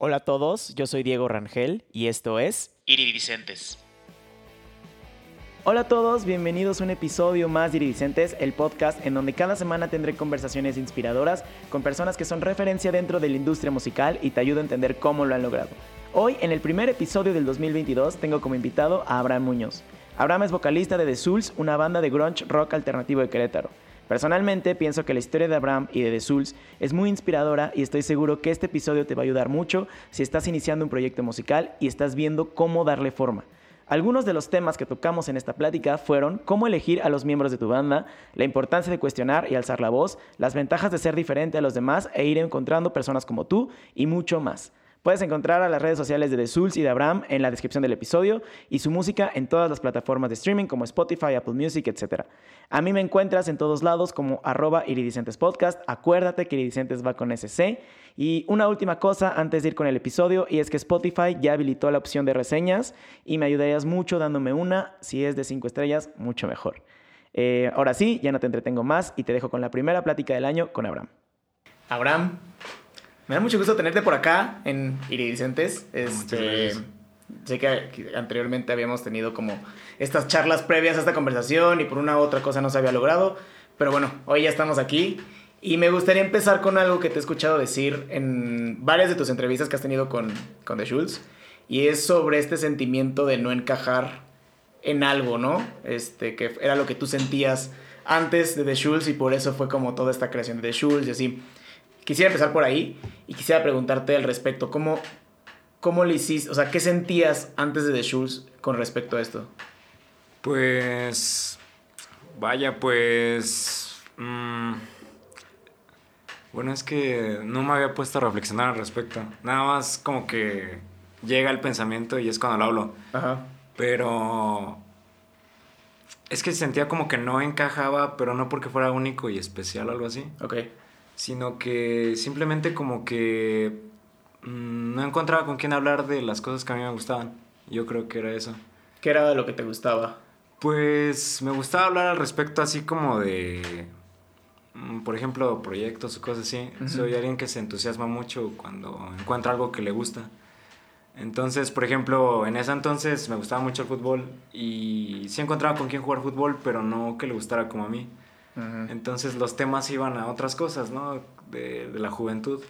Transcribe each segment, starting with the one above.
Hola a todos, yo soy Diego Rangel y esto es Iridicentes. Hola a todos, bienvenidos a un episodio más de Iridicentes, el podcast en donde cada semana tendré conversaciones inspiradoras con personas que son referencia dentro de la industria musical y te ayudo a entender cómo lo han logrado. Hoy, en el primer episodio del 2022, tengo como invitado a Abraham Muñoz. Abraham es vocalista de The Souls, una banda de grunge rock alternativo de Querétaro. Personalmente pienso que la historia de Abraham y de The es muy inspiradora y estoy seguro que este episodio te va a ayudar mucho si estás iniciando un proyecto musical y estás viendo cómo darle forma. Algunos de los temas que tocamos en esta plática fueron cómo elegir a los miembros de tu banda, la importancia de cuestionar y alzar la voz, las ventajas de ser diferente a los demás e ir encontrando personas como tú y mucho más. Puedes encontrar a las redes sociales de The Souls y de Abraham en la descripción del episodio y su música en todas las plataformas de streaming como Spotify, Apple Music, etc. A mí me encuentras en todos lados como arroba iridicentes podcast. Acuérdate que iridicentes va con SC. Y una última cosa antes de ir con el episodio y es que Spotify ya habilitó la opción de reseñas y me ayudarías mucho dándome una. Si es de 5 estrellas, mucho mejor. Eh, ahora sí, ya no te entretengo más y te dejo con la primera plática del año con Abraham. Abraham, me da mucho gusto tenerte por acá en Iridicentes. Este, sé que anteriormente habíamos tenido como estas charlas previas a esta conversación y por una u otra cosa no se había logrado. Pero bueno, hoy ya estamos aquí. Y me gustaría empezar con algo que te he escuchado decir en varias de tus entrevistas que has tenido con, con The Schultz. Y es sobre este sentimiento de no encajar en algo, ¿no? Este, que era lo que tú sentías antes de The Schultz y por eso fue como toda esta creación de The Schultz y así. Quisiera empezar por ahí y quisiera preguntarte al respecto, ¿cómo, cómo le hiciste, o sea, qué sentías antes de The Schultz con respecto a esto? Pues, vaya, pues... Mmm, bueno, es que no me había puesto a reflexionar al respecto. Nada más como que llega el pensamiento y es cuando lo hablo. Ajá. Pero es que sentía como que no encajaba, pero no porque fuera único y especial o algo así. Ok. Sino que simplemente como que mmm, no encontraba con quién hablar de las cosas que a mí me gustaban. Yo creo que era eso. ¿Qué era lo que te gustaba? Pues me gustaba hablar al respecto así como de, mm, por ejemplo, proyectos o cosas así. Soy alguien que se entusiasma mucho cuando encuentra algo que le gusta. Entonces, por ejemplo, en ese entonces me gustaba mucho el fútbol y sí encontraba con quién jugar fútbol, pero no que le gustara como a mí. Entonces los temas iban a otras cosas, ¿no? De, de la juventud.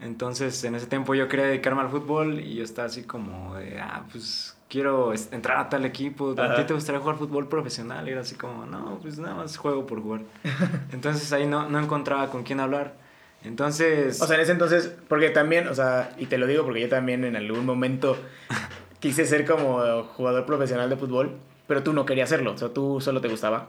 Entonces en ese tiempo yo quería dedicarme al fútbol y yo estaba así como de, ah, pues quiero entrar a tal equipo. ¿A ti te gustaría jugar fútbol profesional? Y era así como, no, pues nada más juego por jugar. Entonces ahí no, no encontraba con quién hablar. Entonces... O sea, en ese entonces, porque también, o sea, y te lo digo porque yo también en algún momento quise ser como jugador profesional de fútbol, pero tú no querías hacerlo, o sea, tú solo te gustaba.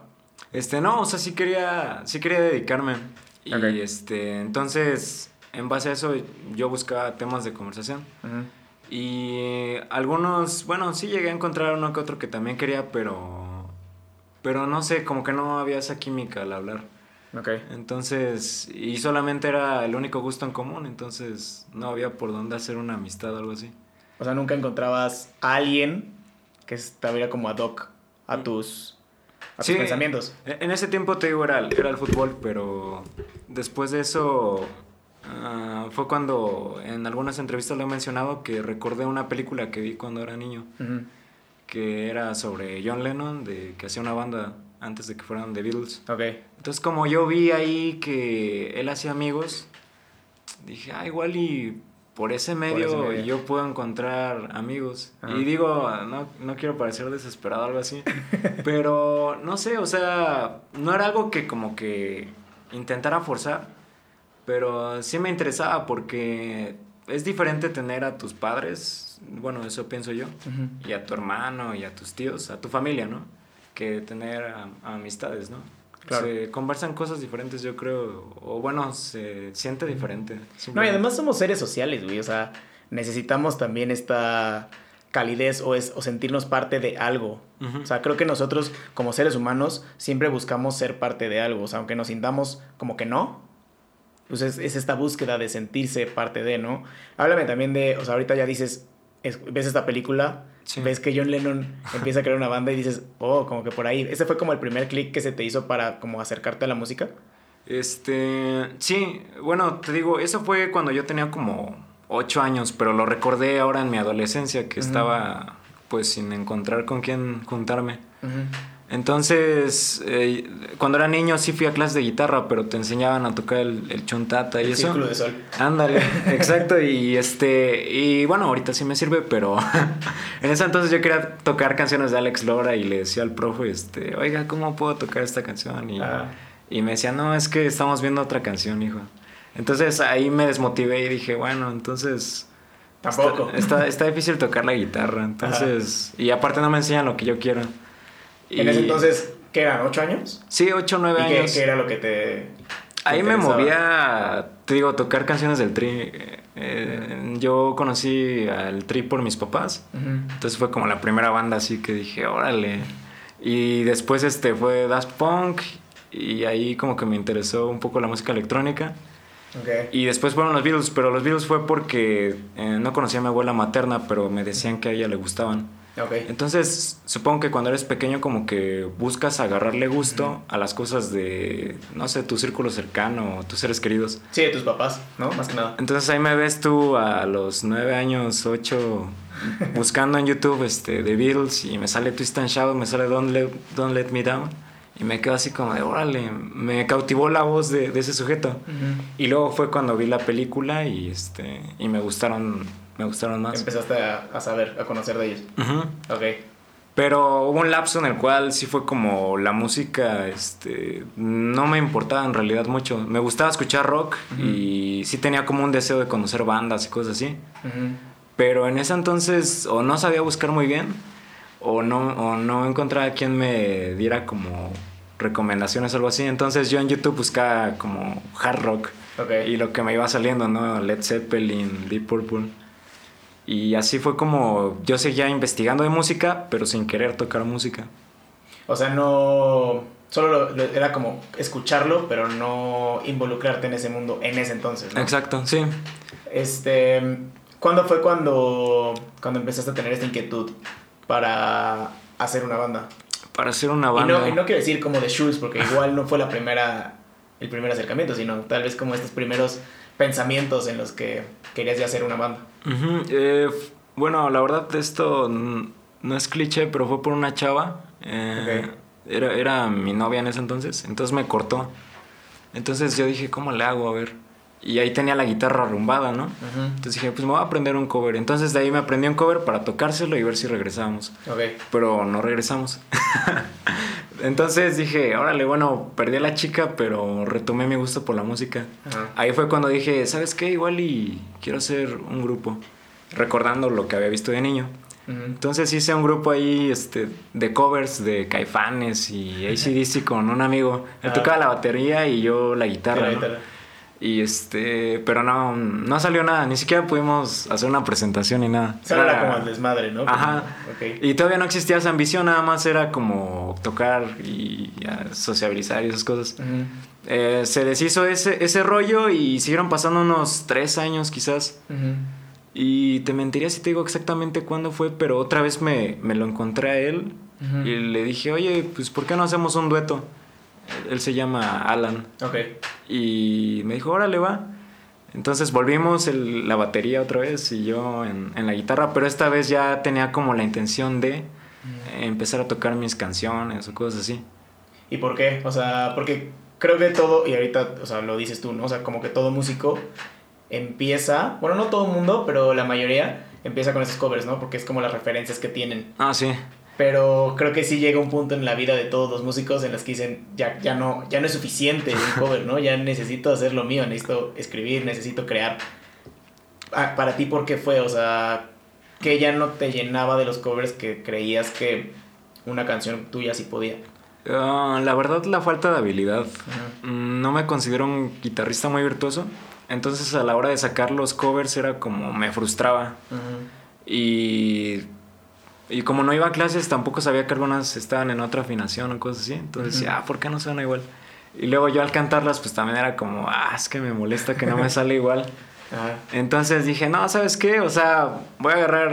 Este, no, o sea, sí quería, sí quería dedicarme. Y este, entonces, en base a eso, yo buscaba temas de conversación. Y algunos, bueno, sí llegué a encontrar uno que otro que también quería, pero, pero no sé, como que no había esa química al hablar. Ok. Entonces, y solamente era el único gusto en común, entonces no había por dónde hacer una amistad o algo así. O sea, nunca encontrabas a alguien que estuviera como ad hoc a tus, a tus Sí. pensamientos. En ese tiempo te digo, era, el- era el fútbol, pero después de eso ah, fue cuando en algunas entrevistas lo he mencionado que recordé una película que vi cuando era niño, que era sobre John Lennon, de, que hacía una banda antes de que fueran The Beatles. Ok. Entonces como yo vi ahí que él hacía amigos, dije, ah, igual y por ese medio, ese medio. yo puedo encontrar amigos. Ajá. Y digo, no, no quiero parecer desesperado o algo así, pero no sé, o sea, no era algo que como que intentara forzar, pero sí me interesaba porque es diferente tener a tus padres, bueno, eso pienso yo, y a tu hermano y a tus tíos, a tu familia, ¿no? Que tener a- a amistades, ¿no? Claro. Se conversan cosas diferentes, yo creo, o bueno, se siente diferente. No, y además somos seres sociales, güey. O sea, necesitamos también esta calidez o, es, o sentirnos parte de algo. O sea, creo que nosotros como seres humanos siempre buscamos ser parte de algo. O sea, aunque nos sintamos como que no, pues es, es esta búsqueda de sentirse parte de, ¿no? Háblame también de, o sea, ahorita ya dices, es- ves esta película, Sí. ves que John Lennon empieza a crear una banda y dices, oh, como que por ahí. ¿Ese fue como el primer clic que se te hizo para como acercarte a la música? Este, sí, bueno, te digo, eso fue cuando yo tenía como ocho años, pero lo recordé ahora en mi adolescencia que estaba pues sin encontrar con quién juntarme. Entonces, eh, cuando era niño sí fui a clases de guitarra, pero te enseñaban a tocar el, el chontata y El eso. círculo de sol. Ándale, exacto. Y este, y bueno, ahorita sí me sirve, pero en ese entonces yo quería tocar canciones de Alex Lora y le decía al profe, este, oiga, ¿cómo puedo tocar esta canción? Y, Ah. y me decía, no, es que estamos viendo otra canción, hijo. Entonces ahí me desmotivé y dije, bueno, entonces Tampoco. Está, está, está difícil tocar la guitarra, entonces... Y aparte no me enseñan lo que yo quiero. En Y- ese entonces, ¿qué eran? ¿Ocho años? Sí, 8 o 9 ¿Y qué, años. qué era lo que te. Ahí me movía, te digo, tocar canciones del Tri. Eh, yo conocí al Tri por mis papás. Entonces fue como la primera banda así que dije, órale. Y después este fue Daft Punk. Y ahí como que me interesó un poco la música electrónica. Y después fueron los Beatles, pero los Beatles fue porque eh, no conocía a mi abuela materna, pero me decían que a ella le gustaban. Ok. Entonces, supongo que cuando eres pequeño como que buscas agarrarle gusto a las cosas de, no sé, tu círculo cercano, tus seres queridos. Sí, de tus papás, ¿no? Más que nada. Entonces ahí me ves tú a los nueve años, ocho, buscando en YouTube este, The Beatles y me sale Twist and Shout, me sale Don't Let, Don't Let Me Down y me quedo así como de, órale, me cautivó la voz de, de ese sujeto. Y luego fue cuando vi la película y, este, y me gustaron, me gustaron más. Empezaste a, a saber, a conocer de ellos. Ujú. Ok. Pero hubo un lapso en el cual sí fue como la música, este, no me importaba en realidad mucho. Me gustaba escuchar rock y sí tenía como un deseo de conocer bandas y cosas así. Ujú. Pero en ese entonces o no sabía buscar muy bien o no, o no encontraba quien me diera como recomendaciones o algo así. Entonces yo en YouTube buscaba como hard rock Ok. y lo que me iba saliendo, ¿no? Led Zeppelin, Deep Purple. Y así fue como yo seguía investigando de música, pero sin querer tocar música. O sea, no. Solo lo- era como escucharlo, pero no involucrarte en ese mundo en ese entonces, ¿no? Exacto, sí. Este. ¿Cuándo fue cuando, cuando empezaste a tener esta inquietud para hacer una banda? Para hacer una Y banda. no, y no quiero decir como de Schultz, porque igual no fue la primera, el primer acercamiento, sino tal vez como estos primeros pensamientos en los que querías ya hacer una banda. Eh, bueno, la verdad esto no es cliché, pero fue por una chava. eh, era, era mi novia en ese entonces, entonces me cortó. Entonces yo dije, ¿cómo le hago? A ver. Y ahí tenía la guitarra arrumbada, ¿no? Entonces dije, pues me voy a aprender un cover. Entonces de ahí me aprendí un cover para tocárselo y ver si regresábamos. Ok. Pero no regresamos. Entonces dije, órale, bueno, perdí a la chica, pero retomé mi gusto por la música. Ahí fue cuando dije, ¿sabes qué? Igual y quiero hacer un grupo. Recordando lo que había visto de niño. Entonces hice un grupo ahí este, de covers de Caifanes y ACDC con un amigo. Él Ah. tocaba la batería y yo la guitarra. ¿no? guitarra. Y este, pero no, no salió nada. Ni siquiera pudimos hacer una presentación ni nada. Solo era como el desmadre, ¿no? Ajá. Ok. Y todavía no existía esa ambición, nada más era como tocar y sociabilizar y esas cosas. Eh, se deshizo ese, ese rollo y siguieron pasando unos tres años quizás. Y te mentiría si te digo exactamente cuándo fue, pero otra vez me, me lo encontré a él y le dije, oye, pues ¿por qué no hacemos un dueto? Él se llama Alan. Ok. Y me dijo, órale, va. Entonces volvimos el- la batería otra vez y yo en, en la guitarra, pero esta vez ya tenía como la intención de empezar a tocar mis canciones o cosas así. ¿Y por qué? O sea, porque creo que todo, y ahorita, o sea, lo dices tú, ¿no? O sea, como que todo músico empieza, bueno, no todo el mundo, pero la mayoría empieza con esos covers, ¿no? Porque es como las referencias que tienen. Ah, sí. Pero creo que sí llega un punto en la vida de todos los músicos en los que dicen, ya, ya, no, ya no es suficiente un cover, ¿no? Ya necesito hacer lo mío, necesito escribir, necesito crear. Ah, Para ti, ¿por qué fue? O sea, que ya no te llenaba de los covers que creías que una canción tuya sí podía. Ah, la verdad, la falta de habilidad. Mm, No me considero un guitarrista muy virtuoso. Entonces a la hora de sacar los covers era como me frustraba. Y, y como no iba a clases, tampoco sabía que algunas estaban en otra afinación o cosas así. Entonces decía, ah, ¿por qué no suena igual? Y luego yo al cantarlas, pues también era como, ah, es que me molesta que no me sale igual. Ajá. Entonces dije, no, ¿sabes qué? O sea, voy a agarrar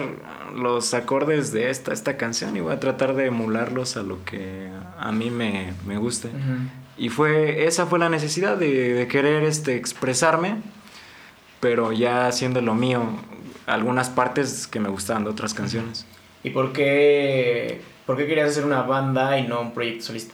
los acordes de esta, esta canción y voy a tratar de emularlos a lo que a mí me, me guste. Y fue, esa fue la necesidad de, de querer este, expresarme. pero ya haciendo lo mío, algunas partes que me gustaban de otras canciones. ¿Y por qué, por qué querías hacer una banda y no un proyecto solista?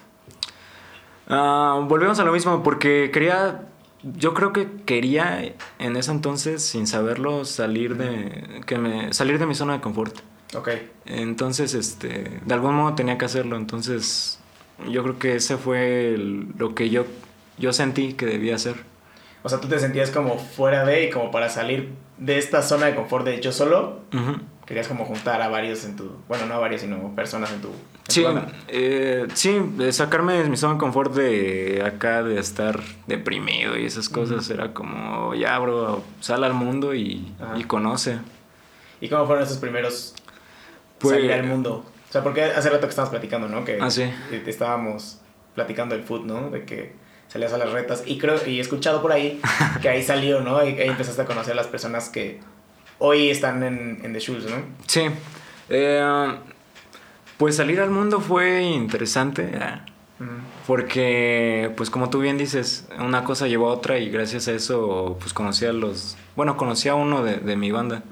Ah, volvemos a lo mismo, porque quería, yo creo que quería en ese entonces, sin saberlo, salir de, que me, salir de mi zona de confort. Ok. Entonces, este, de algún modo tenía que hacerlo, entonces yo creo que ese fue el- lo que yo, yo sentí que debía hacer. O sea, tú te sentías como fuera de y como para salir de esta zona de confort de yo solo, Ujú. Querías como juntar a varios en tu, bueno, no a varios, sino personas en tu, en Sí, eh, sí, de sacarme de mi zona de confort de acá, de estar deprimido y esas cosas, era como, ya, bro, sal al mundo y, y conoce. ¿Y cómo fueron esos primeros Pues- salir al mundo? O sea, porque hace rato que estábamos platicando, ¿no? Que Ah, sí. estábamos platicando del food, ¿no? De que salías a las retas. Y creo, y he escuchado por ahí que ahí salió, ¿no? Y ahí empezaste a conocer a las personas que hoy están en, en The Shoes, ¿no? Sí, eh, pues salir al mundo fue interesante, eh, porque, pues como tú bien dices, una cosa llevó a otra y gracias a eso, pues conocí a los, bueno, conocí a uno de, de mi banda.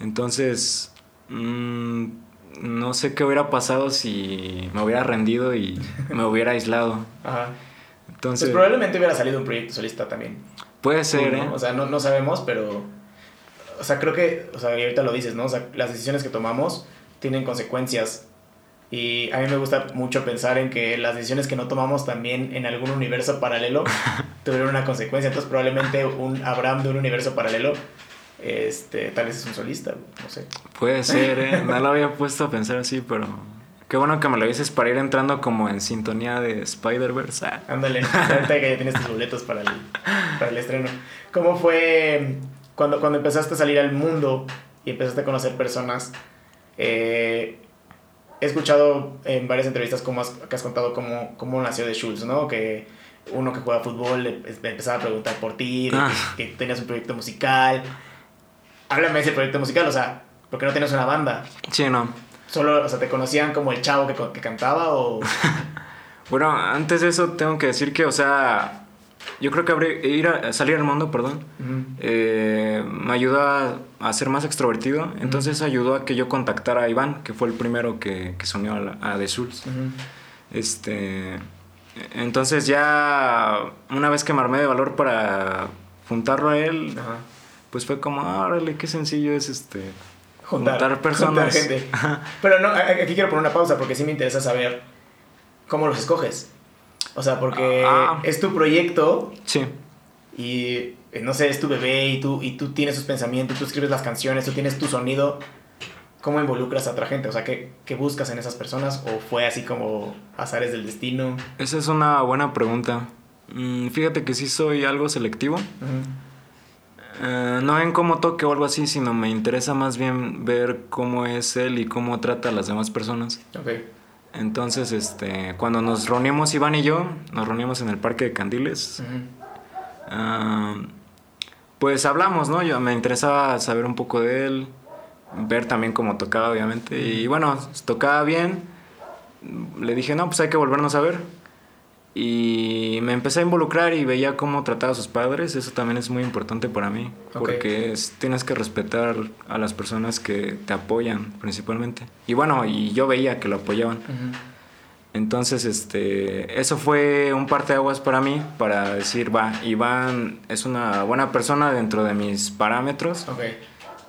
Entonces, mm, no sé qué hubiera pasado si me hubiera rendido y me hubiera aislado. Ajá. Entonces, Pues probablemente hubiera salido un proyecto solista también. puede ser, ¿no? ¿eh? O sea, no, no sabemos, pero. O sea, creo que. O sea, y ahorita lo dices, ¿no? O sea, las decisiones que tomamos tienen consecuencias. Y a mí me gusta mucho pensar en que las decisiones que no tomamos también en algún universo paralelo tuvieron una consecuencia. Entonces, probablemente un Abraham de un universo paralelo, este, tal vez es un solista, no sé. Puede ser, ¿eh? No lo había puesto a pensar así, pero qué bueno que me lo dices para ir entrando como en sintonía de Spider-Verse. Ándale, ahorita que ya tienes tus boletos para el, para el estreno. ¿Cómo fue cuando, cuando empezaste a salir al mundo y empezaste a conocer personas? Eh, he escuchado en varias entrevistas cómo has, que has contado cómo, cómo nació The Schultz, ¿no? Que uno que juega fútbol le, empezaba a preguntar por ti, de Ah. que, que tenías un proyecto musical. Háblame de ese proyecto musical, o sea, ¿por qué no tienes una banda? Sí, no. Solo, o sea, ¿te conocían como el chavo que, que cantaba o...? Bueno, antes de eso tengo que decir que, o sea, yo creo que abrir- ir a salir al mundo, perdón, eh, me ayudó a, a ser más extrovertido. Entonces ayudó a que yo contactara a Iván, que fue el primero que, que se unió a, la- a The Souls. Este, entonces ya una vez que me armé de valor para juntarlo a él, pues fue como, "Ah, órale, qué sencillo es este juntar, juntar personas. juntar gente. Pero no, aquí quiero poner una pausa porque sí me interesa saber cómo los escoges. O sea, porque Ah. es tu proyecto Sí, y eh, no sé, es tu bebé y tú, y tú tienes sus pensamientos, tú escribes las canciones, tú tienes tu sonido. ¿Cómo involucras a otra gente? O sea, ¿qué, qué buscas en esas personas? ¿O fue así como azares del destino? esa es una buena pregunta. Mm, fíjate que sí soy algo selectivo. Eh, no en cómo toque o algo así, sino me interesa más bien ver cómo es él y cómo trata a las demás personas. Ok. Entonces, este, cuando nos reunimos Iván y yo, nos reunimos en el Parque de Candiles, ah, pues hablamos, ¿no? Yo me interesaba saber un poco de él, ver también cómo tocaba, obviamente. Y bueno, tocaba bien. Le dije, no, pues hay que volvernos a ver. Y me empecé a involucrar y veía cómo trataba a sus padres. Eso también es muy importante para mí. Porque es- tienes que respetar a las personas que te apoyan, principalmente. Y bueno, y yo veía que lo apoyaban. Entonces, este, eso fue un parteaguas para mí, para decir, va, Iván es una buena persona dentro de mis parámetros. Ok.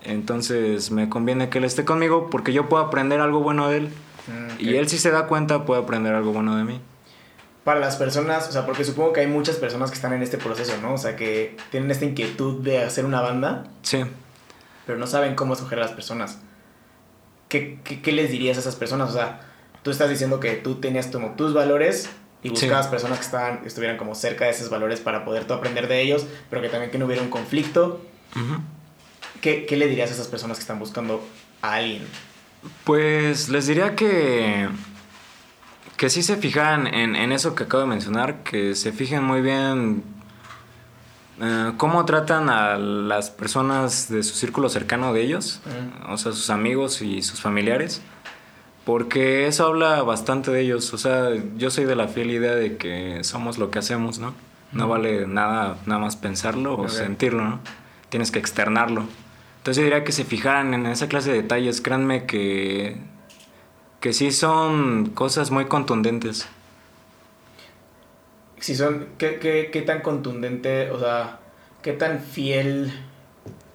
Entonces me conviene que él esté conmigo porque yo puedo aprender algo bueno de él. Mm, Y él si se da cuenta puede aprender algo bueno de mí. Para las personas, o sea, porque supongo que hay muchas personas que están en este proceso, ¿no? O sea, que tienen esta inquietud de hacer una banda, Sí. pero no saben cómo escoger a las personas. ¿Qué, qué, qué les dirías a esas personas? O sea, tú estás diciendo que tú tenías como tus valores y Sí. buscabas personas que estaban, estuvieran como cerca de esos valores para poder tú aprender de ellos, pero que también que no hubiera un conflicto. ¿Qué, qué le dirías a esas personas que están buscando a alguien? Pues les diría que, que sí se fijan en, en eso que acabo de mencionar, que se fijen muy bien eh, cómo tratan a las personas de su círculo cercano de ellos, Ujú. o sea, sus amigos y sus familiares, porque eso habla bastante de ellos. O sea, yo soy de la fiel idea de que somos lo que hacemos, ¿no? No vale nada nada más pensarlo o Ok. sentirlo, ¿no? tienes que externarlo. Entonces yo diría que se fijaran en esa clase de detalles, créanme que, que sí son cosas muy contundentes. Si son, ¿qué, qué, qué tan contundente, o sea, qué tan fiel,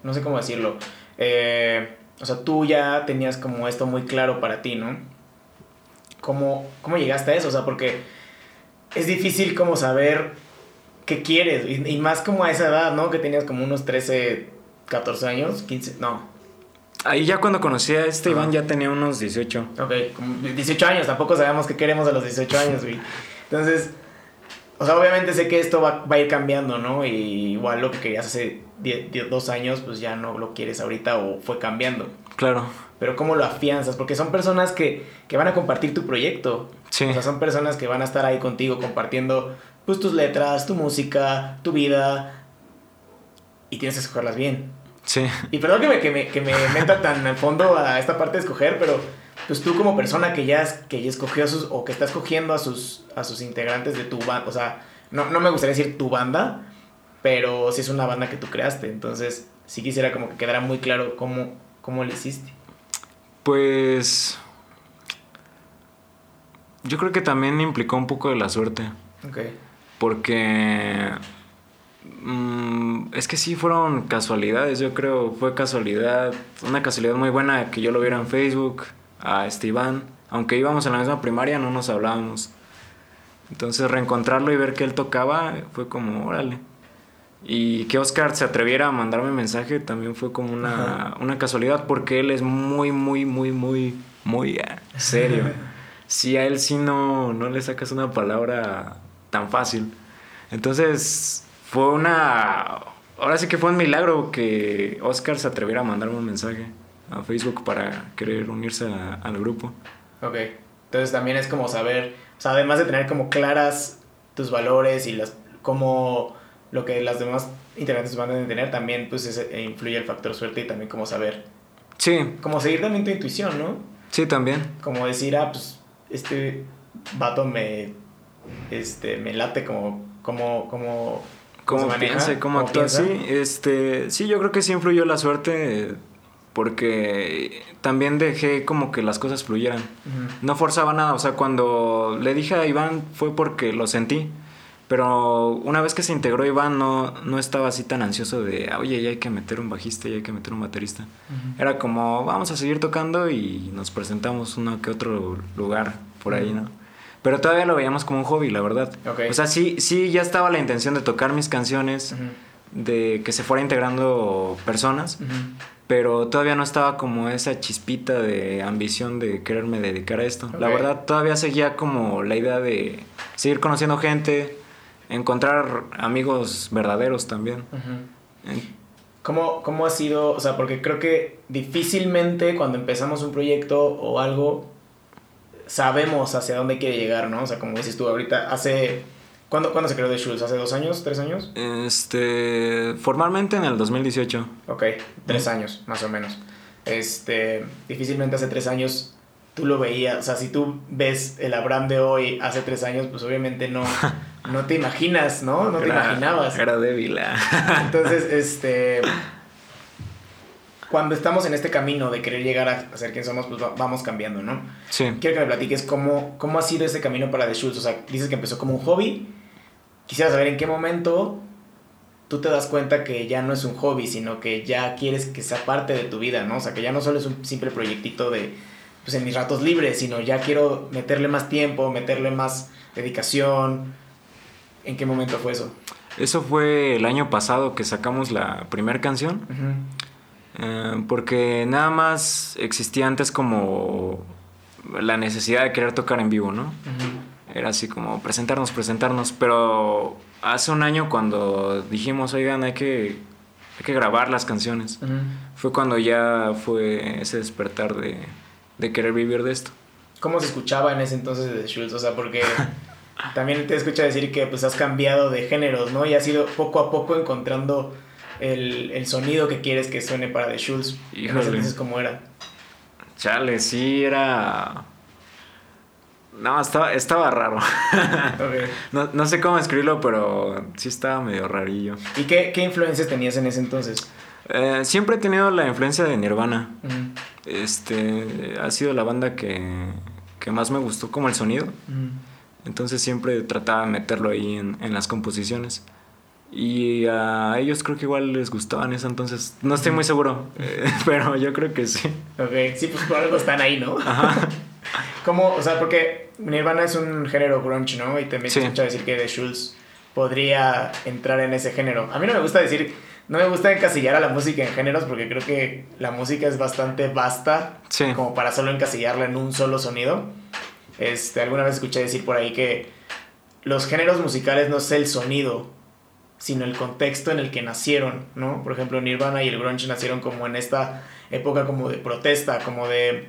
no sé cómo decirlo, eh, o sea, tú ya tenías como esto muy claro para ti, ¿no? ¿Cómo, ¿Cómo llegaste a eso? O sea, porque es difícil como saber qué quieres, y, y más como a esa edad, ¿no? Que tenías como unos 13, 14 años, 15, no. Ahí ya cuando conocí a este Iván ya tenía unos 18. Ok, como 18 años, tampoco sabemos qué queremos a los 18 años, güey. Entonces, o sea, obviamente sé que esto va, va a ir cambiando, ¿no? Y igual lo que querías hace 10, 10, dos años, pues ya no lo quieres ahorita o fue cambiando. Claro. Pero ¿cómo lo afianzas? Porque son personas que, que van a compartir tu proyecto. Sí. O sea, son personas que van a estar ahí contigo compartiendo pues tus letras, tu música, tu vida. Y tienes que escogerlas bien. Sí. Y perdón que me, que me, que me meta tan al fondo a esta parte de escoger, pero pues tú como persona que ya, que ya escogió a sus, o que está escogiendo a sus, a sus integrantes de tu banda, o sea, no, no me gustaría decir tu banda, pero sí es una banda que tú creaste, entonces sí quisiera como que quedara muy claro cómo, cómo le hiciste. Pues yo creo que también implicó un poco de la suerte. Ok. Porque mm, es que sí fueron casualidades, yo creo, fue casualidad, una casualidad muy buena que yo lo viera en Facebook a este Iván, aunque íbamos en la misma primaria no nos hablábamos. Entonces reencontrarlo y ver que él tocaba fue como, órale. Y que Oscar se atreviera a mandarme mensaje también fue como una, una casualidad porque él es muy, muy, muy, muy, muy serio. Sí, a él sí no, no le sacas una palabra tan fácil. Entonces fue una... Ahora sí que fue un milagro que Oscar se atreviera a mandarme un mensaje a Facebook para querer unirse a- al grupo. Ok. Entonces también es como saber, o sea, además de tener como claras tus valores y las como lo que las demás integrantes van a tener, también pues ese- influye el factor suerte y también como saber, Sí, como seguir también tu intuición, ¿no? sí, también. Como decir, ah, pues este vato me, este, me late como, como, como, ¿Cómo piensa cómo actúa? piensa. Sí, este, sí, yo creo que sí influyó la suerte porque también dejé como que las cosas fluyeran. No forzaba nada, o sea, cuando le dije a Iván fue porque lo sentí. Pero una vez que se integró Iván no, no estaba así tan ansioso de, oye, ya hay que meter un bajista, ya hay que meter un baterista. Era como, vamos a seguir tocando y nos presentamos uno que otro lugar por ahí, ¿no? Pero todavía lo veíamos como un hobby, la verdad. Ok. O sea, sí, sí, ya estaba la intención de tocar mis canciones, de que se fuera integrando personas, pero todavía no estaba como esa chispita de ambición de quererme dedicar a esto. La verdad, todavía seguía como la idea de seguir conociendo gente, encontrar amigos verdaderos también. ¿Cómo, ¿Cómo ha sido? O sea, porque creo que difícilmente cuando empezamos un proyecto o algo sabemos hacia dónde quiere llegar, ¿no? O sea, como dices tú ahorita, hace... ¿Cuándo, ¿cuándo se creó The Schultz? ¿Hace dos años? ¿Tres años? Este, formalmente en el 2018. Ok, tres años, más o menos. Este, difícilmente hace tres años tú lo veías, o sea, si tú ves el Abraham de hoy hace tres años, pues obviamente no, no te imaginas, ¿no? No te imaginabas. Era débil. ah. Entonces, este. Cuando estamos en este camino de querer llegar a ser quien somos, pues va- vamos cambiando, ¿no? Sí. Quiero que me platiques cómo, cómo ha sido ese camino para The Schultz. O sea, dices que empezó como un hobby. Quisiera saber en qué momento tú te das cuenta que ya no es un hobby, sino que ya quieres que sea parte de tu vida, ¿no? O sea, que ya no solo es un simple proyectito de, pues en mis ratos libres, sino ya quiero meterle más tiempo, meterle más dedicación. ¿En qué momento fue eso? Eso fue el año pasado que sacamos la primera canción. Ujú. Eh, porque nada más existía antes como la necesidad de querer tocar en vivo, ¿no? Era así como presentarnos, presentarnos. Pero hace un año cuando dijimos, oigan, hay que, hay que grabar las canciones. Fue cuando ya fue ese despertar de, de querer vivir de esto. ¿Cómo se escuchaba en ese entonces de Schultz? O sea, porque también te escucha decir que pues has cambiado de géneros, ¿no? Y has ido poco a poco encontrando el, el sonido que quieres que suene para The Schultz. Híjole. entonces, ¿cómo era? Chale, sí, era... No, estaba, estaba raro. No, no sé cómo escribirlo, pero sí estaba medio rarillo. ¿Y qué, qué influencias tenías en ese entonces? Eh, siempre he tenido la influencia de Nirvana. Este, ha sido la banda que, que más me gustó como el sonido. Entonces siempre trataba de meterlo ahí en, en las composiciones. Y a ellos creo que igual les gustaban eso, entonces no estoy muy seguro, eh, pero yo creo que sí. Ok, sí, pues por algo están ahí, ¿no? Ajá. ¿Cómo? O sea, porque Nirvana es un género grunge, ¿no? Y también Sí. se escucha decir que The Schultz podría entrar en ese género. A mí no me gusta decir, no me gusta encasillar a la música en géneros porque creo que la música es bastante vasta Sí. como para solo encasillarla en un solo sonido. Este, alguna vez escuché decir por ahí que los géneros musicales no es el sonido, sino el contexto en el que nacieron, ¿no? Por ejemplo, Nirvana y el grunge nacieron como en esta época como de protesta, como de,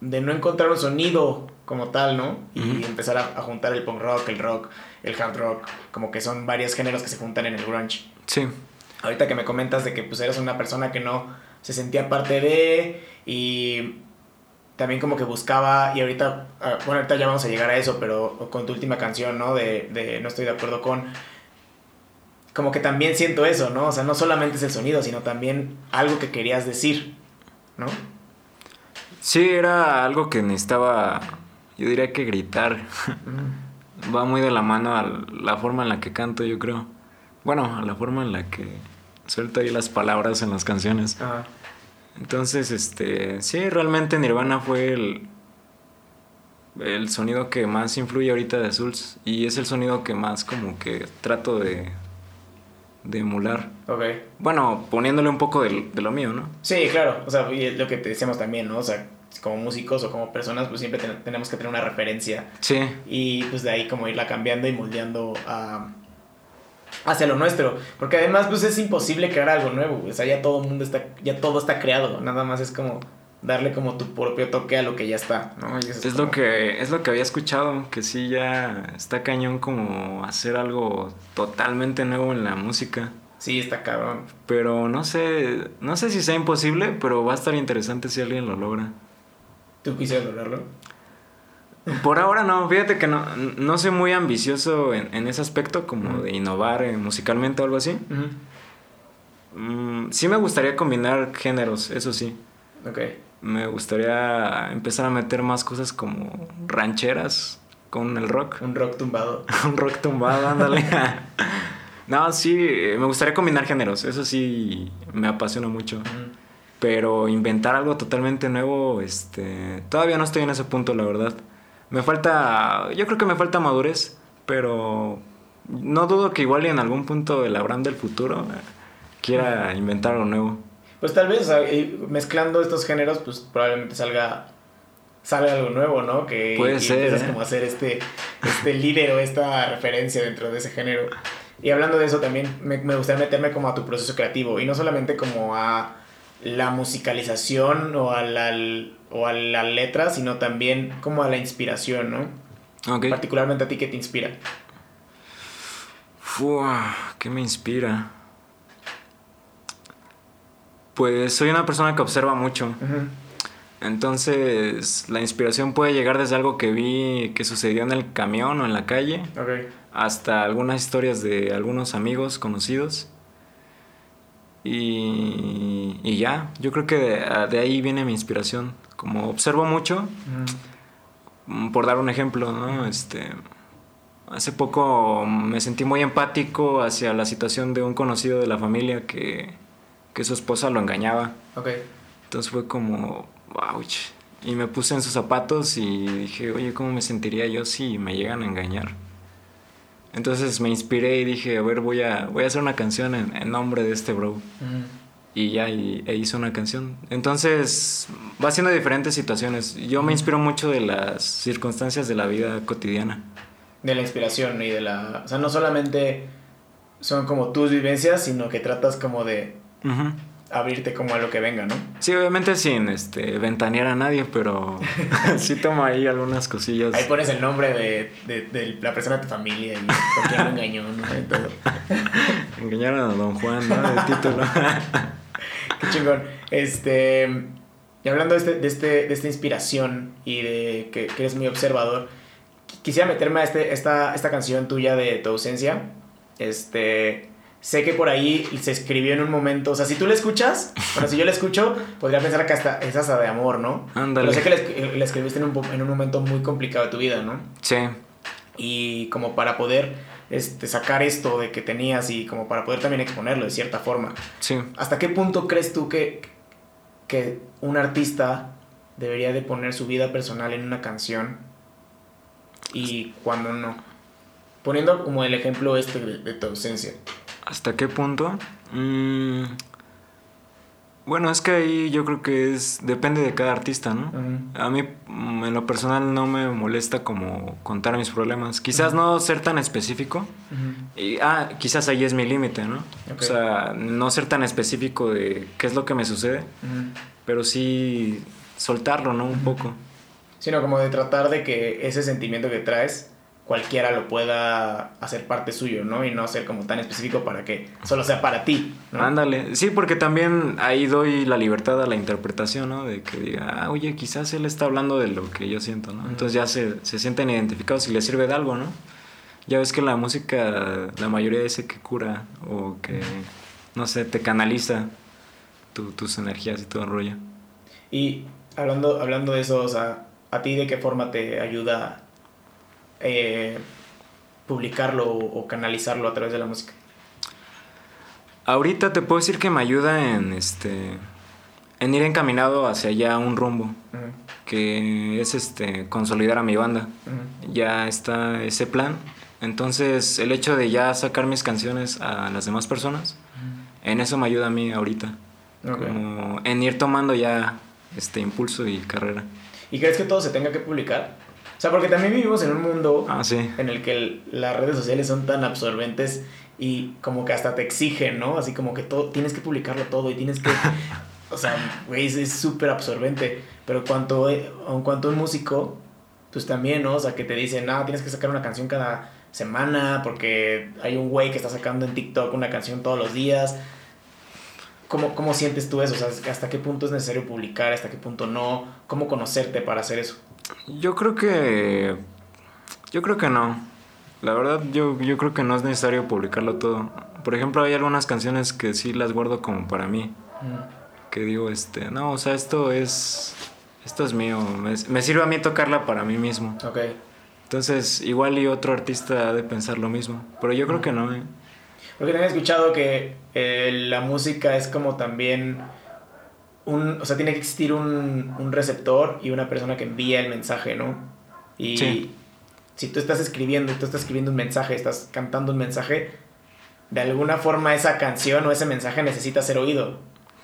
de no encontrar un sonido como tal, ¿no? Y empezar a, a juntar el punk rock, el rock, el hard rock, como que son varios géneros que se juntan en el grunge. Sí. Ahorita que me comentas de que pues eres una persona que no se sentía parte de y también como que buscaba y ahorita, ah, bueno, ahorita ya vamos a llegar a eso, pero con tu última canción, ¿no? De, de No estoy de acuerdo con, como que también siento eso, ¿no? O sea, no solamente es el sonido, sino también algo que querías decir, ¿no? Sí, era algo que necesitaba, yo diría que gritar. Va muy de la mano a la forma en la que canto, yo creo. Bueno, a la forma en la que suelto ahí las palabras en las canciones. Ajá. Entonces, este, sí, realmente Nirvana fue el, el sonido que más influye ahorita de Souls y es el sonido que más como que trato de, de emular. Ok. Bueno, poniéndole un poco de, de lo mío, ¿no? Sí, claro, o sea, y es lo que te decíamos también, ¿no? O sea, como músicos o como personas, pues siempre ten- tenemos que tener una referencia Sí, y pues de ahí como irla cambiando y moldeando a- hacia lo nuestro. Porque además pues es imposible crear algo nuevo, o sea, ya todo el mundo está, ya todo está creado, nada más es como darle como tu propio toque a lo que ya está, ¿no? Es como- lo que es lo que había escuchado, que sí ya está cañón como hacer algo totalmente nuevo en la música. Sí, está cabrón. Pero no sé, no sé si sea imposible, pero va a estar interesante si alguien lo logra. ¿Tú quisieras lograrlo? Por ahora no, fíjate que no, no soy muy ambicioso en, en ese aspecto, como de innovar eh, musicalmente o algo así. Mm, sí me gustaría combinar géneros, eso sí. Ok. Me gustaría empezar a meter más cosas como rancheras con el rock. Un rock tumbado. Un rock tumbado, ándale. no, sí, me gustaría combinar géneros, eso sí me apasiona mucho. Pero inventar algo totalmente nuevo, este, todavía no estoy en ese punto, la verdad. Me falta, yo creo que me falta madurez, pero no dudo que igual y en algún punto el Abraham del futuro eh, quiera inventar algo nuevo. Pues tal vez, mezclando estos géneros, pues probablemente salga salga algo nuevo, ¿no? Que Puede ser, ¿eh? como hacer este, este líder o esta referencia dentro de ese género. Y hablando de eso también, me, me gustaría meterme como a tu proceso creativo y no solamente como a la musicalización o a la, o a la letra, sino también como a la inspiración, ¿no? Ok. Particularmente a ti, ¿qué te inspira? Fua, ¿Qué me inspira? Pues soy una persona que observa mucho. Entonces, la inspiración puede llegar desde algo que vi que sucedió en el camión o en la calle, hasta algunas historias de algunos amigos conocidos. Y, y ya, yo creo que de, de ahí viene mi inspiración. Como observo mucho, por dar un ejemplo, ¿no? Este, hace poco me sentí muy empático hacia la situación de un conocido de la familia que, que su esposa lo engañaba. Ok. Entonces fue como, wow. Y me puse en sus zapatos y dije, oye, ¿cómo me sentiría yo si me llegan a engañar? Entonces me inspiré y dije, a ver, voy a, voy a hacer una canción en, en nombre de este bro. Y ya, y, e hice una canción. Entonces va siendo diferentes situaciones. Yo me inspiro mucho de las circunstancias de la vida cotidiana. de la inspiración y de la... O sea, no solamente son como tus vivencias, sino que tratas como de Abrirte como a lo que venga, ¿no? Sí, obviamente sin este, ventanear a nadie, pero sí tomo ahí algunas cosillas. Ahí pones el nombre de, de, de la persona de tu familia y por quién lo engañó, ¿no? Todo. Engañaron a Don Juan, ¿no? El título. Qué chingón. Este... Y hablando de, este, de, este, de esta inspiración y de que, que eres muy observador, qui- quisiera meterme a este, esta, esta canción tuya de tu ausencia. Este... sé que por ahí se escribió en un momento, o sea, si tú la escuchas, bueno, si yo la escucho, podría pensar que hasta es hasta de amor, ¿no? Ándale. Pero sé que la, escribiste en un, en un momento muy complicado de tu vida, ¿no? Sí. Y como para poder este, sacar esto de que tenías y como para poder también exponerlo de cierta forma. Sí. ¿Hasta qué punto crees tú que, que un artista debería de poner su vida personal en una canción y cuando no? Poniendo como el ejemplo este de, tu ausencia. ¿Hasta qué punto? Mm, bueno, es que ahí yo creo que es depende de cada artista, ¿no? A mí mm, en lo personal no me molesta como contar mis problemas. Quizás no ser tan específico. y, ah, quizás ahí es mi límite, ¿no? O sea, no ser tan específico de qué es lo que me sucede, pero sí soltarlo, ¿no? Un poco. Sino como de tratar de que ese sentimiento que traes cualquiera lo pueda hacer parte suyo, ¿no? Y no ser como tan específico para que solo sea para ti, ¿no? Ándale, sí, porque también ahí doy la libertad a la interpretación, ¿no? De que diga, ah, oye, quizás él está hablando de lo que yo siento, ¿no? Entonces ya se, se sienten identificados y les sirve de algo, ¿no? Ya ves que la música, la mayoría dice que cura o que, no sé, te canaliza tus energías y todo el rollo. Y hablando, hablando de eso, o sea, ¿a ti de qué forma te ayuda eh, publicarlo o, canalizarlo a través de la música? Ahorita te puedo decir que me ayuda en este en ir encaminado hacia allá un rumbo que es este consolidar a mi banda. Ya está ese plan. Entonces, el hecho de ya sacar mis canciones a las demás personas, en eso me ayuda a mí ahorita. Como en ir tomando ya este impulso y carrera. ¿Y crees que todo se tenga que publicar? O sea, porque también vivimos en un mundo ah, en el que las redes sociales son tan absorbentes y como que hasta te exigen, ¿no? Así como que todo, tienes que publicarlo todo y tienes que... o sea, güey, es súper absorbente. Pero cuanto, en cuanto un músico, pues también, ¿no? O sea, que te dicen, no, tienes que sacar una canción cada semana porque hay un güey que está sacando en TikTok una canción todos los días. ¿Cómo, ¿Cómo sientes tú eso? O sea, ¿hasta qué punto es necesario publicar? ¿Hasta qué punto no? ¿Cómo conocerte para hacer eso? Yo creo que. Yo creo que no. La verdad, yo, yo creo que no es necesario publicarlo todo. Por ejemplo, hay algunas canciones que sí las guardo como para mí. Que digo, este, no, o sea, esto es. Esto es mío. Me, sirve a mí tocarla para mí mismo. Ok. Entonces, igual y otro artista ha de pensar lo mismo. Pero yo creo que no, ¿eh? Porque también he escuchado que eh, la música es como también un, o sea, tiene que existir un, un, receptor y una persona que envía el mensaje, ¿no? Y si tú estás escribiendo, tú estás escribiendo un mensaje, estás cantando un mensaje, de alguna forma esa canción o ese mensaje necesita ser oído.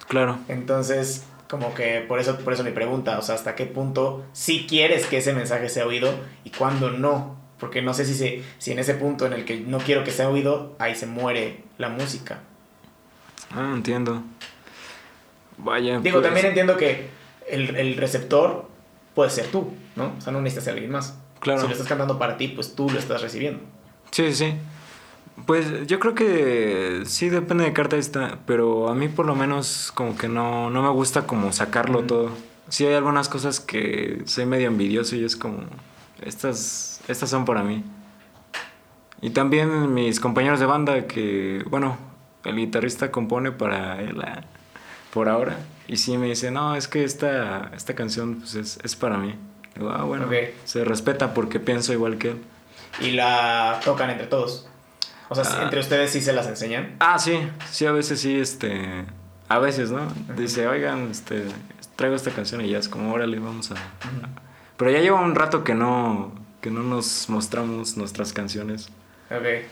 Claro. Entonces, como que por eso, por eso mi pregunta, o sea, hasta qué punto sí quieres que ese mensaje sea oído y cuándo no. Porque no sé si, se, si en ese punto en el que no quiero que sea oído, ahí se muere la música. Ah, entiendo. Vaya. Digo, pues. también entiendo que el, receptor puede ser tú, ¿no? O sea, no necesitas ser alguien más. Claro. Si lo estás cantando para ti, pues tú lo estás recibiendo. Sí, sí. Pues yo creo que sí depende de carta esta, pero a mí por lo menos como que no, no me gusta como sacarlo todo. Sí hay algunas cosas que soy medio envidioso y es como, estas, estas son para mí. Y también mis compañeros de banda que, bueno, el guitarrista compone para él, por ahora. Y sí me dice, no, es que esta, esta canción pues, es, es para mí. Digo, ah, bueno, se respeta porque pienso igual que él. ¿Y la tocan entre todos? O sea, ¿entre ustedes sí se las enseñan? Ah, sí, sí, a veces sí, este, a veces, ¿no? Dice, oigan, este, traigo esta canción y ya es como, órale, vamos a... Pero ya lleva un rato que no, que no nos mostramos nuestras canciones. Ok.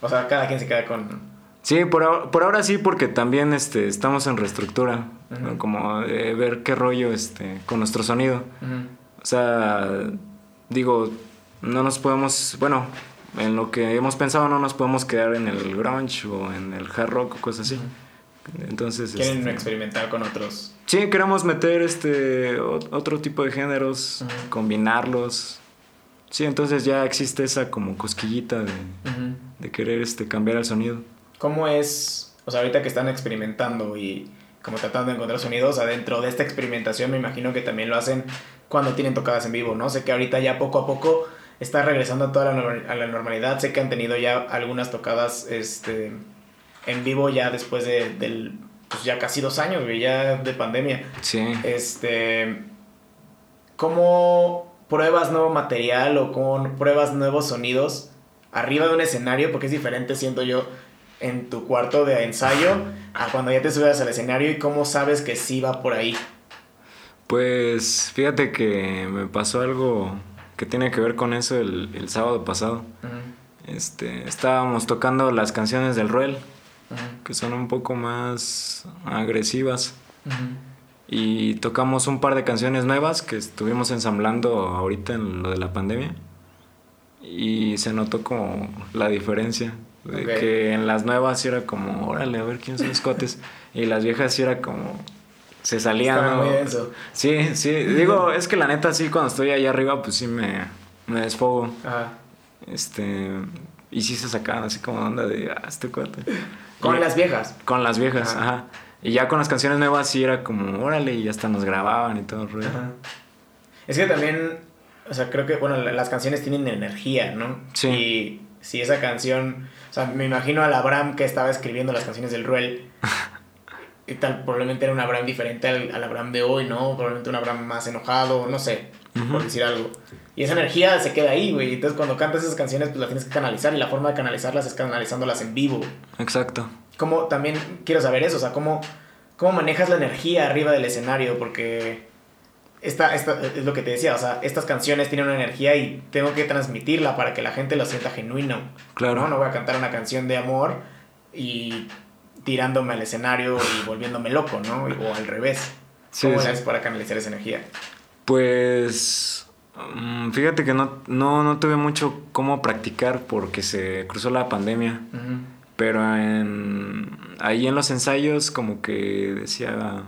O sea, cada quien se queda con, Sí, por, por, ahora sí, porque también este, estamos en reestructura, como de ver qué rollo este, con nuestro sonido. O sea, digo, no nos podemos, bueno, en lo que hemos pensado no nos podemos quedar en el grunge o en el hard rock o cosas así. Entonces, quieren este, experimentar con otros. Sí, queremos meter este otro tipo de géneros, combinarlos. Sí, entonces ya existe esa como cosquillita de, de querer este cambiar el sonido. ¿Cómo es, o sea, ahorita que están experimentando y como tratando de encontrar sonidos, adentro de esta experimentación me imagino que también lo hacen cuando tienen tocadas en vivo, ¿no? Sé que ahorita ya poco a poco está regresando a toda la, a la normalidad, sé que han tenido ya algunas tocadas, este, en vivo ya después de, del, pues ya casi dos años, ya de pandemia. Sí. Este, ¿cómo pruebas nuevo material o cómo pruebas nuevos sonidos arriba de un escenario? Porque es diferente, siento yo, en tu cuarto de ensayo a cuando ya te subes al escenario y cómo sabes que sí va por ahí. Pues fíjate que me pasó algo que tiene que ver con eso el, el sábado pasado. Este, estábamos tocando las canciones del Ruel, que son un poco más agresivas. Y tocamos un par de canciones nuevas que estuvimos ensamblando ahorita en lo de la pandemia. Y se notó como la diferencia. De que en las nuevas era como, órale, a ver quién son los cotes. y las viejas sí era como, se salían. muy denso. Sí, sí. Digo, es que la neta, sí, cuando estoy allá arriba, pues sí me, me desfogo. Ajá. Este. Y sí se sacaban así como onda de, ah, este cuate. Con Y- las viejas. Con las viejas, ajá. Y ya con las canciones nuevas sí era como, órale, y hasta nos grababan y todo el rollo. Ajá. Es que también, o sea, creo que, bueno, la- las canciones tienen energía, ¿no? Sí. Y si esa canción, o sea, me imagino al Abraham que estaba escribiendo las canciones del Ruel. y tal, probablemente era un Abraham diferente al, al Abraham de hoy, ¿no? Probablemente un Abraham más enojado, no sé, por decir algo. Y esa energía se queda ahí, güey. Entonces cuando cantas esas canciones, pues las tienes que canalizar. Y la forma de canalizarlas es canalizándolas en vivo. Exacto. ¿Cómo, también quiero saber eso, o sea, cómo, cómo manejas la energía arriba del escenario, porque esta, esta es lo que te decía, o sea, estas canciones tienen una energía y tengo que transmitirla para que la gente lo sienta genuino. Claro. No, no voy a cantar una canción de amor y tirándome al escenario y volviéndome loco, ¿no? O al revés. Sí, ¿Cómo sí. haces para canalizar esa energía? Pues mm, fíjate que no, no, no tuve mucho cómo practicar porque se cruzó la pandemia. Pero en, ahí en los ensayos como que decía,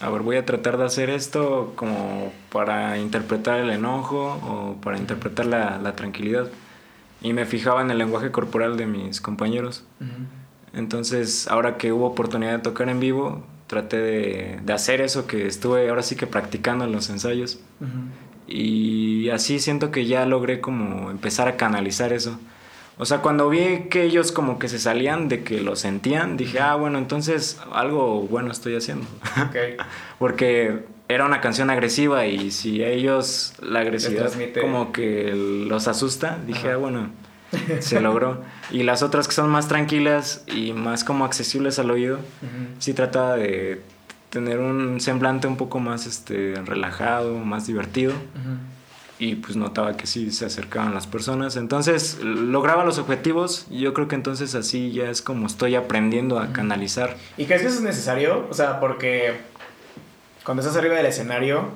a ver, voy a tratar de hacer esto como para interpretar el enojo o para interpretar la, la tranquilidad. Y me fijaba en el lenguaje corporal de mis compañeros. Ujú. Entonces, ahora que hubo oportunidad de tocar en vivo, traté de, de hacer eso que estuve ahora sí que practicando en los ensayos. Ujú. Y así siento que ya logré como empezar a canalizar eso. O sea, cuando vi que ellos como que se salían de que lo sentían, dije, ah, bueno, entonces algo bueno estoy haciendo. Porque era una canción agresiva y si a ellos la agresividad como que los asusta, dije, Ajá. ah, bueno, se logró. Y las otras que son más tranquilas y más como accesibles al oído, sí trataba de tener un semblante un poco más este, relajado, más divertido. Y pues notaba que sí se acercaban las personas. Entonces lograba los objetivos y yo creo que entonces así ya es como estoy aprendiendo a canalizar. ¿Y crees que eso es necesario? O sea, porque cuando estás arriba del escenario,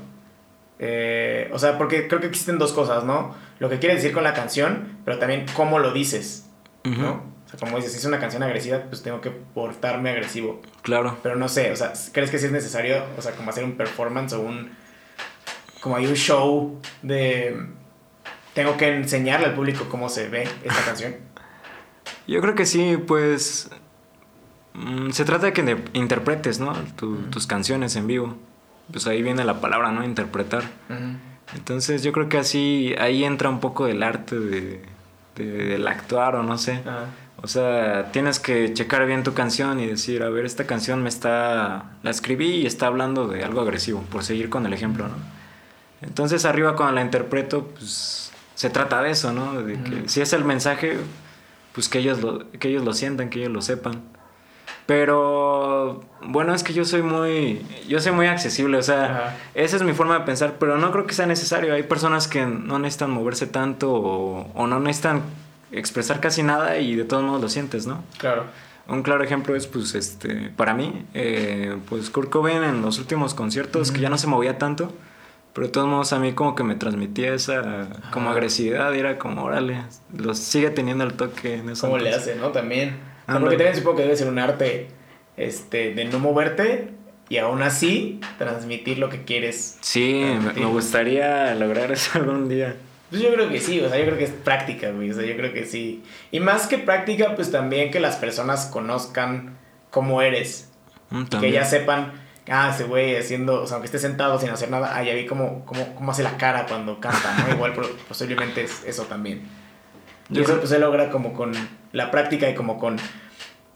eh, o sea, porque creo que existen dos cosas, ¿no? Lo que quieres decir con la canción, pero también cómo lo dices, ¿no? Ujú, O sea, como dices, si es una canción agresiva, pues tengo que portarme agresivo. Claro. Pero no sé, o sea, ¿crees que sí es necesario, o sea, como hacer un performance o un... como hay un show de... Tengo que enseñarle al público cómo se ve esta canción. Yo creo que sí, pues mm, se trata de que interpretes, ¿no? Tu- Tus canciones en vivo. Pues ahí viene la palabra, ¿no? Interpretar. Entonces yo creo que así ahí entra un poco el arte de, de- del actuar o no sé. O sea, tienes que checar bien tu canción y decir, a ver, esta canción me está... La escribí y está hablando de algo agresivo, por seguir con el ejemplo, ¿no? Entonces arriba cuando la interpreto, pues se trata de eso, ¿no? De que Ujú. si es el mensaje, pues que ellos, lo, que ellos lo sientan, que ellos lo sepan. Pero bueno, es que yo soy muy, yo soy muy accesible, o sea, Ajá. esa es mi forma de pensar, pero no creo que sea necesario. Hay personas que no necesitan moverse tanto o, o no necesitan expresar casi nada y de todos modos lo sientes, ¿no? Claro. Un claro ejemplo es, pues, este, para mí, eh, pues Kurt Cobain en los últimos conciertos, que ya no se movía tanto, pero de todos modos a mí como que me transmitía esa como Ajá. agresividad y era como, órale, lo sigue teniendo el toque en eso. ¿Cómo le hace, no? También. O sea, Ándale. porque también supongo que debe ser un arte este, de no moverte y aún así transmitir lo que quieres. Sí, me, Transmitir. me gustaría lograr eso algún día. Pues yo creo que sí, o sea, yo creo que es práctica, güey, o sea, yo creo que sí. Y más que práctica, pues también que las personas conozcan cómo eres, Mm, que ya sepan, ah, ese güey haciendo, o sea, aunque esté sentado sin hacer nada, ah, ya vi cómo, cómo, cómo hace la cara cuando canta, ¿no? Igual posiblemente es eso también. Y Yo eso creo- pues se logra como con la práctica y como con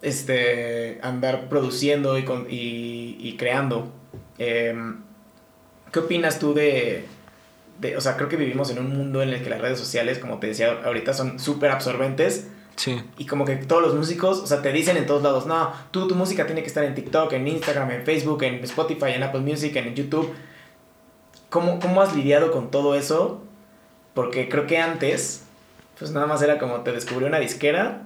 este, andar produciendo y, con, y, y creando. Em, ¿Qué opinas tú de, de, o sea, creo que vivimos en un mundo en el que las redes sociales, como te decía ahorita, son súper absorbentes. Sí. Y como que todos los músicos, o sea, te dicen en todos lados, no, tú tu música tiene que estar en TikTok, en Instagram, en Facebook, en Spotify, en Apple Music, en YouTube. ¿Cómo, cómo has lidiado con todo eso? Porque creo que antes, pues nada más era como te descubrió una disquera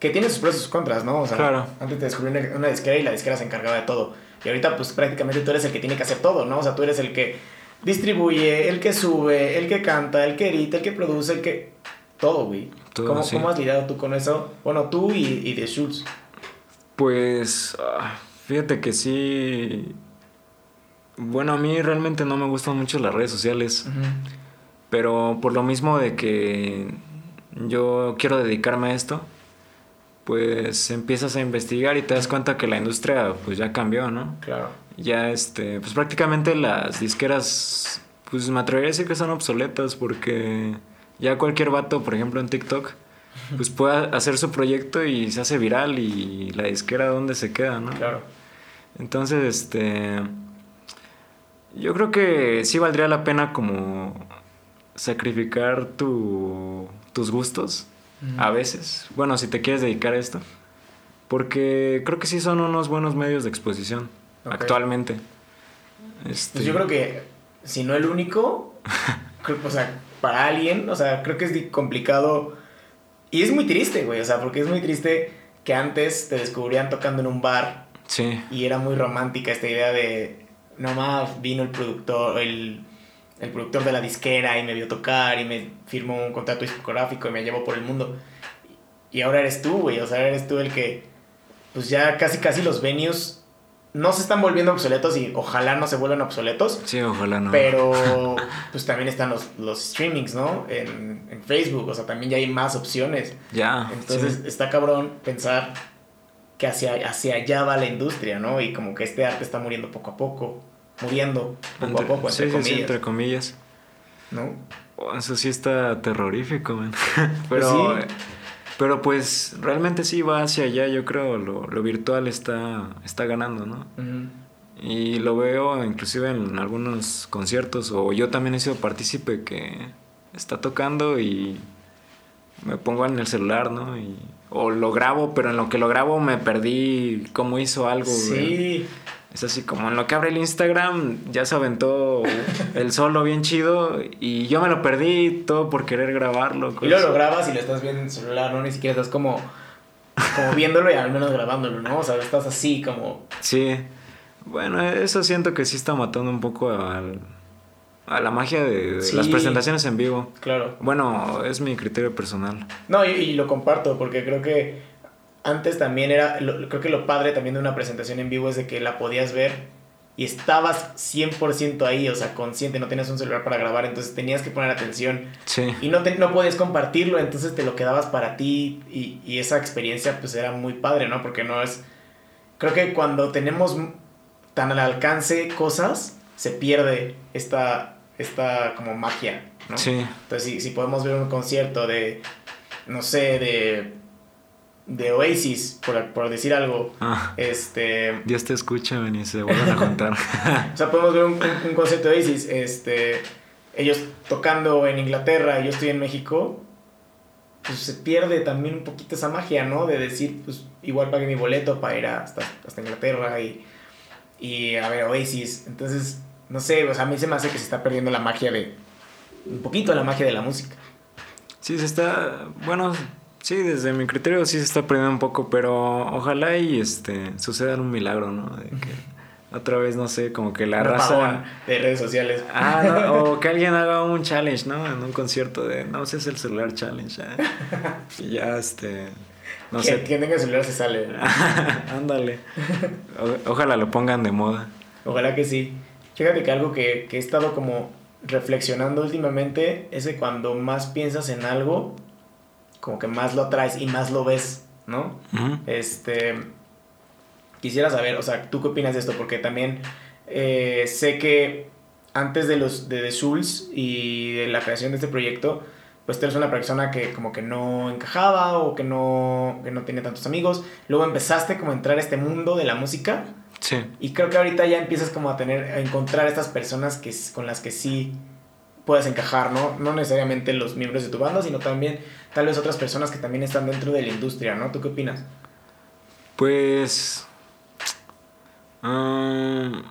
que tiene sus pros y sus contras, ¿no? O sea, Claro. antes te descubrió una, una disquera y la disquera se encargaba de todo. Y ahorita, pues prácticamente tú eres el que tiene que hacer todo, ¿no? O sea, tú eres el que distribuye, el que sube, el que canta, el que edita, el que produce, el que. Todo, güey. Todo, ¿Cómo. ¿Cómo has lidiado tú con eso? Bueno, tú y, y de Schultz. Pues, ah, fíjate que sí. Bueno, a mí realmente no me gustan mucho las redes sociales, pero por lo mismo de que yo quiero dedicarme a esto, pues empiezas a investigar y te das cuenta que la industria pues ya cambió, ¿no? Claro. Ya este, pues prácticamente las disqueras, pues me atrevería a decir que son obsoletas porque ya cualquier vato, por ejemplo en TikTok, pues puede hacer su proyecto y se hace viral y la disquera dónde se queda, ¿no? Claro. Entonces, este, yo creo que sí valdría la pena como sacrificar tu, tus gustos a veces. Bueno, si te quieres dedicar a esto. Porque creo que sí son unos buenos medios de exposición actualmente. Este, Pues yo creo que, si no el único, o sea, para alguien, o sea, creo que es complicado. Y es muy triste, güey, o sea, porque es muy triste que antes te descubrían tocando en un bar Sí, y era muy romántica esta idea de, nomás vino el productor, el, el productor de la disquera y me vio tocar y me firmó un contrato discográfico y me llevó por el mundo. Y ahora eres tú, güey, o sea, eres tú el que, pues ya casi casi los venues no se están volviendo obsoletos y ojalá no se vuelvan obsoletos. sí, ojalá no. Pero pues también están los, los streamings, ¿no? En, en Facebook, o sea, también ya hay más opciones. Ya, Entonces sí. está cabrón pensar que hacia, hacia allá va la industria, ¿no? Y como que este arte está muriendo poco a poco, muriendo poco Entre- a poco, entre sí, sí, sí, comillas, entre comillas. ¿no? Oh, eso sí está terrorífico, man. pero, Pues sí. Pero pues realmente sí va hacia allá, yo creo, lo, lo virtual está, está ganando, ¿no? Y lo veo inclusive en algunos conciertos, o yo también he sido partícipe que está tocando y me pongo en el celular, ¿no? Y, o lo grabo, pero en lo que lo grabo me perdí cómo hizo algo. güey. Es así como en lo que abre el Instagram, ya se aventó el solo bien chido y yo me lo perdí todo por querer grabarlo. y luego lo cosas- grabas y lo estás viendo en el celular, ¿no? Ni siquiera estás como, como viéndolo y al menos grabándolo, ¿no? O sea, estás así como... Sí, bueno, eso siento que sí está matando un poco al- a la magia de, de Sí. las presentaciones en vivo. Claro. Bueno, es mi criterio personal. No, y, y lo comparto porque creo que antes también era, lo- creo que lo padre también de una presentación en vivo es de que la podías ver y estabas 100% ahí, o sea, consciente, no tenías un celular para grabar, entonces tenías que poner atención Sí, y no, te, no podías compartirlo, entonces te lo quedabas para ti y, y esa experiencia pues era muy padre, ¿no? Porque no es... Creo que cuando tenemos tan al alcance cosas, se pierde esta, esta como magia, ¿no? sí, Entonces, si, si podemos ver un concierto de, no sé, de, de Oasis, por, por decir algo, Ah, este, Dios te escucha, y se vuelven a contar. o sea, podemos ver un, un- un concierto de Oasis, este, ellos tocando en Inglaterra y yo estoy en México, pues se pierde también un poquito esa magia, ¿no? De decir, pues igual pagué mi boleto para ir hasta, hasta Inglaterra y, y a ver Oasis. Entonces, no sé, o sea, a mí se me hace que se está perdiendo la magia de, un poquito la magia de la música. Sí, se está. Bueno, sí, desde mi criterio sí se está perdiendo un poco, pero ojalá y este suceda un milagro, ¿no? De que otra vez, no sé, como que la Un raza. de redes sociales. Ah, no, o que alguien haga un challenge, ¿no? En un concierto de no uses el celular challenge. ¿eh? Y ya, este. No que, sé. que tenga celular se sale. Ándale. O- ojalá lo pongan de moda. Ojalá que sí. Fíjate que algo que, que he estado como reflexionando últimamente es que cuando más piensas en algo, como que más lo atraes y más lo ves, ¿no? Este. Quisiera saber, o sea, ¿tú qué opinas de esto? Porque también eh, sé que antes de los de The Souls y de la creación de este proyecto, pues tú eres una persona que como que no encajaba o que no, que no tenía tantos amigos. Luego empezaste como a entrar a este mundo de la música. Sí. Y creo que ahorita ya empiezas como a tener, a encontrar estas personas que, con las que sí puedes encajar, ¿no? No necesariamente los miembros de tu banda, sino también tal vez otras personas que también están dentro de la industria, ¿no? ¿Tú qué opinas? Pues... Um,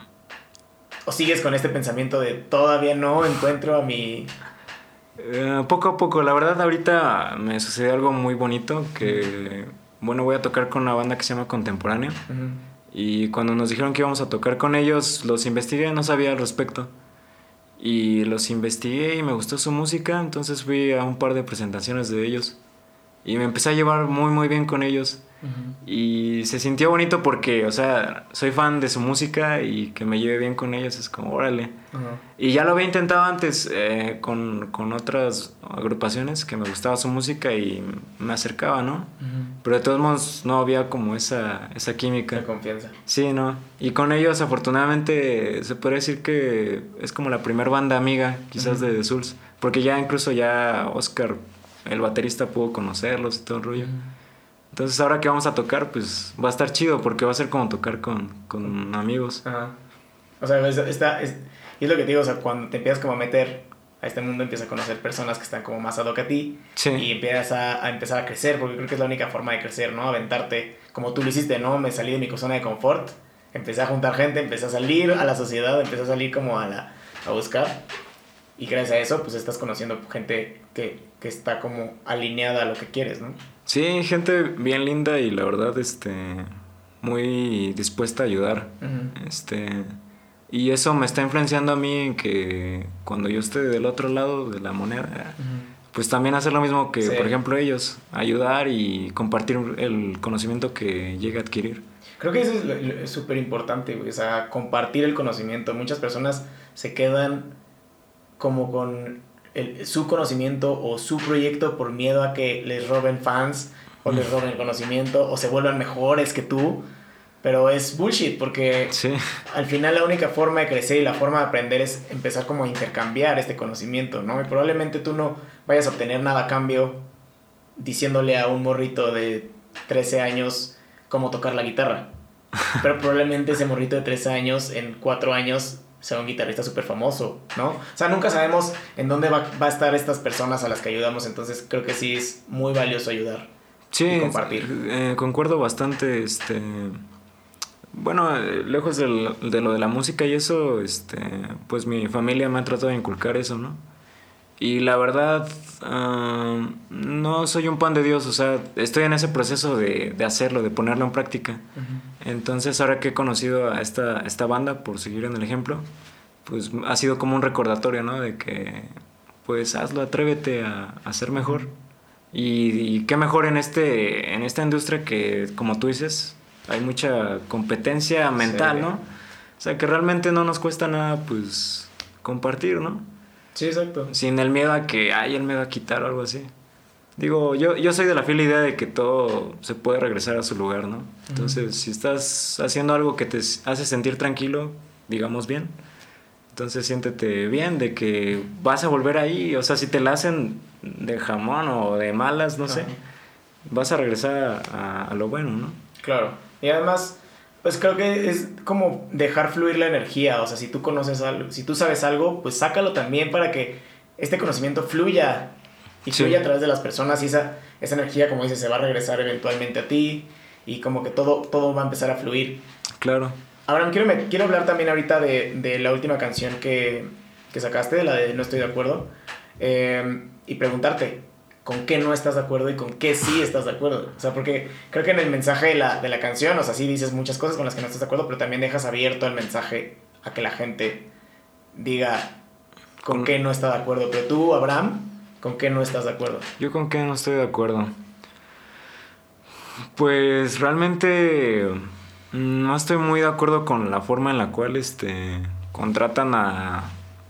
¿O sigues con este pensamiento de todavía no encuentro a mi... Eh, poco a poco, la verdad ahorita me sucedió algo muy bonito que, bueno, voy a tocar con una banda que se llama Contemporáneo. Y cuando nos dijeron que íbamos a tocar con ellos, los investigué, no sabía al respecto. Y los investigué y me gustó su música, entonces fui a un par de presentaciones de ellos. Y me empecé a llevar muy, muy bien con ellos. Y se sintió bonito porque, o sea, soy fan de su música y que me lleve bien con ellos es como, órale. Y ya lo había intentado antes eh, con, con, otras agrupaciones que me gustaba su música y me acercaba, ¿no? Pero de todos modos no había como esa, esa química. De confianza. Sí, ¿no? Y con ellos afortunadamente se puede decir que es como la primera banda amiga quizás de The Souls. Porque ya incluso ya Oscar, el baterista, pudo conocerlos y todo el rollo. Entonces ahora que vamos a tocar, pues va a estar chido porque va a ser como tocar con, con amigos. Ajá. O sea, está, es, y es lo que te digo, o sea, cuando te empiezas como a meter a este mundo, empiezas a conocer personas que están como más ad hoc a ti sí. y empiezas a, a, empezar a crecer, porque creo que es la única forma de crecer, ¿no? Aventarte, como tú lo hiciste, ¿no? Me salí de mi zona de confort, empecé a juntar gente, empecé a salir a la sociedad, empecé a salir como a, la, a buscar. Y gracias a eso, pues estás conociendo gente que, que está como alineada a lo que quieres, ¿no? Sí, gente bien linda y la verdad, este, muy dispuesta a ayudar. Este, y eso me está influenciando a mí en que cuando yo esté del otro lado de la moneda, pues también hacer lo mismo que, por ejemplo, ellos, ayudar y compartir el conocimiento que llegue a adquirir. Creo que eso es súper importante, o sea, compartir el conocimiento. Muchas personas se quedan como con el, su conocimiento o su proyecto por miedo a que les roben fans o les roben el conocimiento o se vuelvan mejores que tú. Pero es bullshit porque al final la única forma de crecer y la forma de aprender es empezar como a intercambiar este conocimiento, ¿no? Y probablemente tú no vayas a obtener nada a cambio diciéndole a un morrito de 13 años cómo tocar la guitarra. Pero probablemente ese morrito de 13 años en 4 años sea un guitarrista súper famoso, ¿no? O sea, nunca sabemos en dónde va, va, a estar estas personas a las que ayudamos, entonces creo que sí es muy valioso ayudar. Sí, y compartir. Eh, concuerdo bastante, este... Bueno, lejos de lo, de lo de la música y eso, este, pues mi familia me ha tratado de inculcar eso, ¿no? Y la verdad, uh, no soy un pan de Dios, o sea, estoy en ese proceso de, de hacerlo, de ponerlo en práctica. Uh -huh. Entonces, ahora que he conocido a esta, esta banda, por seguir en el ejemplo, pues ha sido como un recordatorio, ¿no? De que, pues hazlo, atrévete a, a ser mejor. Y, y, qué mejor en, este, en esta industria que, como tú dices, hay mucha competencia mental, sí. ¿no? O sea, que realmente no nos cuesta nada, pues, compartir, ¿no? Sí, exacto. Sin el miedo a que hay el miedo a quitar o algo así. Digo, yo, yo soy de la fiel idea de que todo se puede regresar a su lugar, ¿no? Entonces, uh -huh. si estás haciendo algo que te hace sentir tranquilo, digamos bien, entonces siéntete bien de que vas a volver ahí. O sea, si te la hacen de jamón o de malas, no uh -huh. sé, vas a regresar a, a lo bueno, ¿no? Claro. Y además, pues creo que es como dejar fluir la energía. O sea, si tú conoces algo, si tú sabes algo, pues sácalo también para que este conocimiento fluya y sí. fluya a través de las personas y esa, esa energía, como dices, se va a regresar eventualmente a ti y como que todo, todo va a empezar a fluir. Claro. Ahora, quiero, me, quiero hablar también ahorita de, de la última canción que, que, sacaste, la de No estoy de acuerdo, eh, y preguntarte, con qué no estás de acuerdo y con qué sí estás de acuerdo. O sea, porque creo que en el mensaje de la, de la canción, o sea, sí dices muchas cosas con las que no estás de acuerdo, pero también dejas abierto el mensaje a que la gente diga con, con qué no está de acuerdo. Pero tú, Abraham, ¿con qué no estás de acuerdo? Yo con qué no estoy de acuerdo. Pues realmente no estoy muy de acuerdo con la forma en la cual este, contratan a,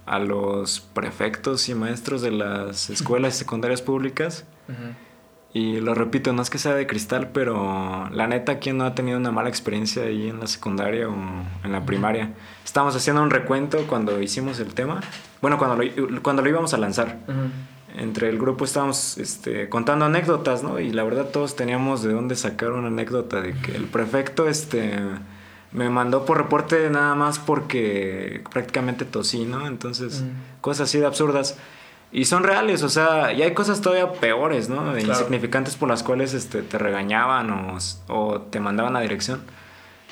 a los prefectos y maestros de las escuelas secundarias públicas. Uh -huh. Y lo repito, no es que sea de cristal, pero la neta, ¿quién no ha tenido una mala experiencia ahí en la secundaria o en la primaria? Estábamos haciendo un recuento cuando hicimos el tema. Bueno, cuando lo, cuando lo íbamos a lanzar. Uh -huh. Entre el grupo estábamos este, contando anécdotas, ¿no? Y la verdad todos teníamos de dónde sacar una anécdota de que el prefecto este, me mandó por reporte nada más porque prácticamente tosí, ¿no? Entonces, mm. cosas así de absurdas. Y son reales, o sea, y hay cosas todavía peores, ¿no? Insignificantes por las cuales este, te regañaban o, o te mandaban a dirección.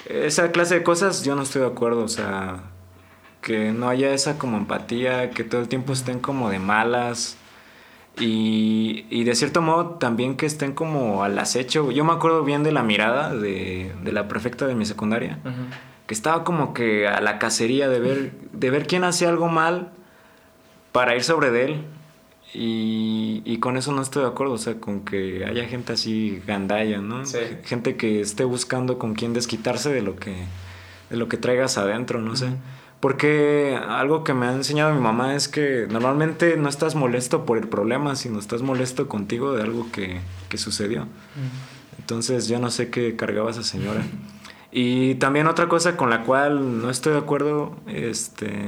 Esa clase de cosas yo no estoy de acuerdo, o sea, que no haya esa como empatía, que todo el tiempo estén como de malas. Y, y, de cierto modo también que estén como al acecho. Yo me acuerdo bien de la mirada de, de la prefecta de mi secundaria, que estaba como que a la cacería de ver, de ver quién hacía algo mal para ir sobre de él. Y, y, con eso no estoy de acuerdo, o sea, con que haya gente así gandalla, ¿no? Gente que esté buscando con quién desquitarse de lo que, de lo que traigas adentro, no sé. Porque algo que me ha enseñado mi mamá es que normalmente no estás molesto por el problema, sino estás molesto contigo de algo que, que sucedió. Entonces yo no sé qué cargaba esa señora. Y también otra cosa con la cual no estoy de acuerdo, este...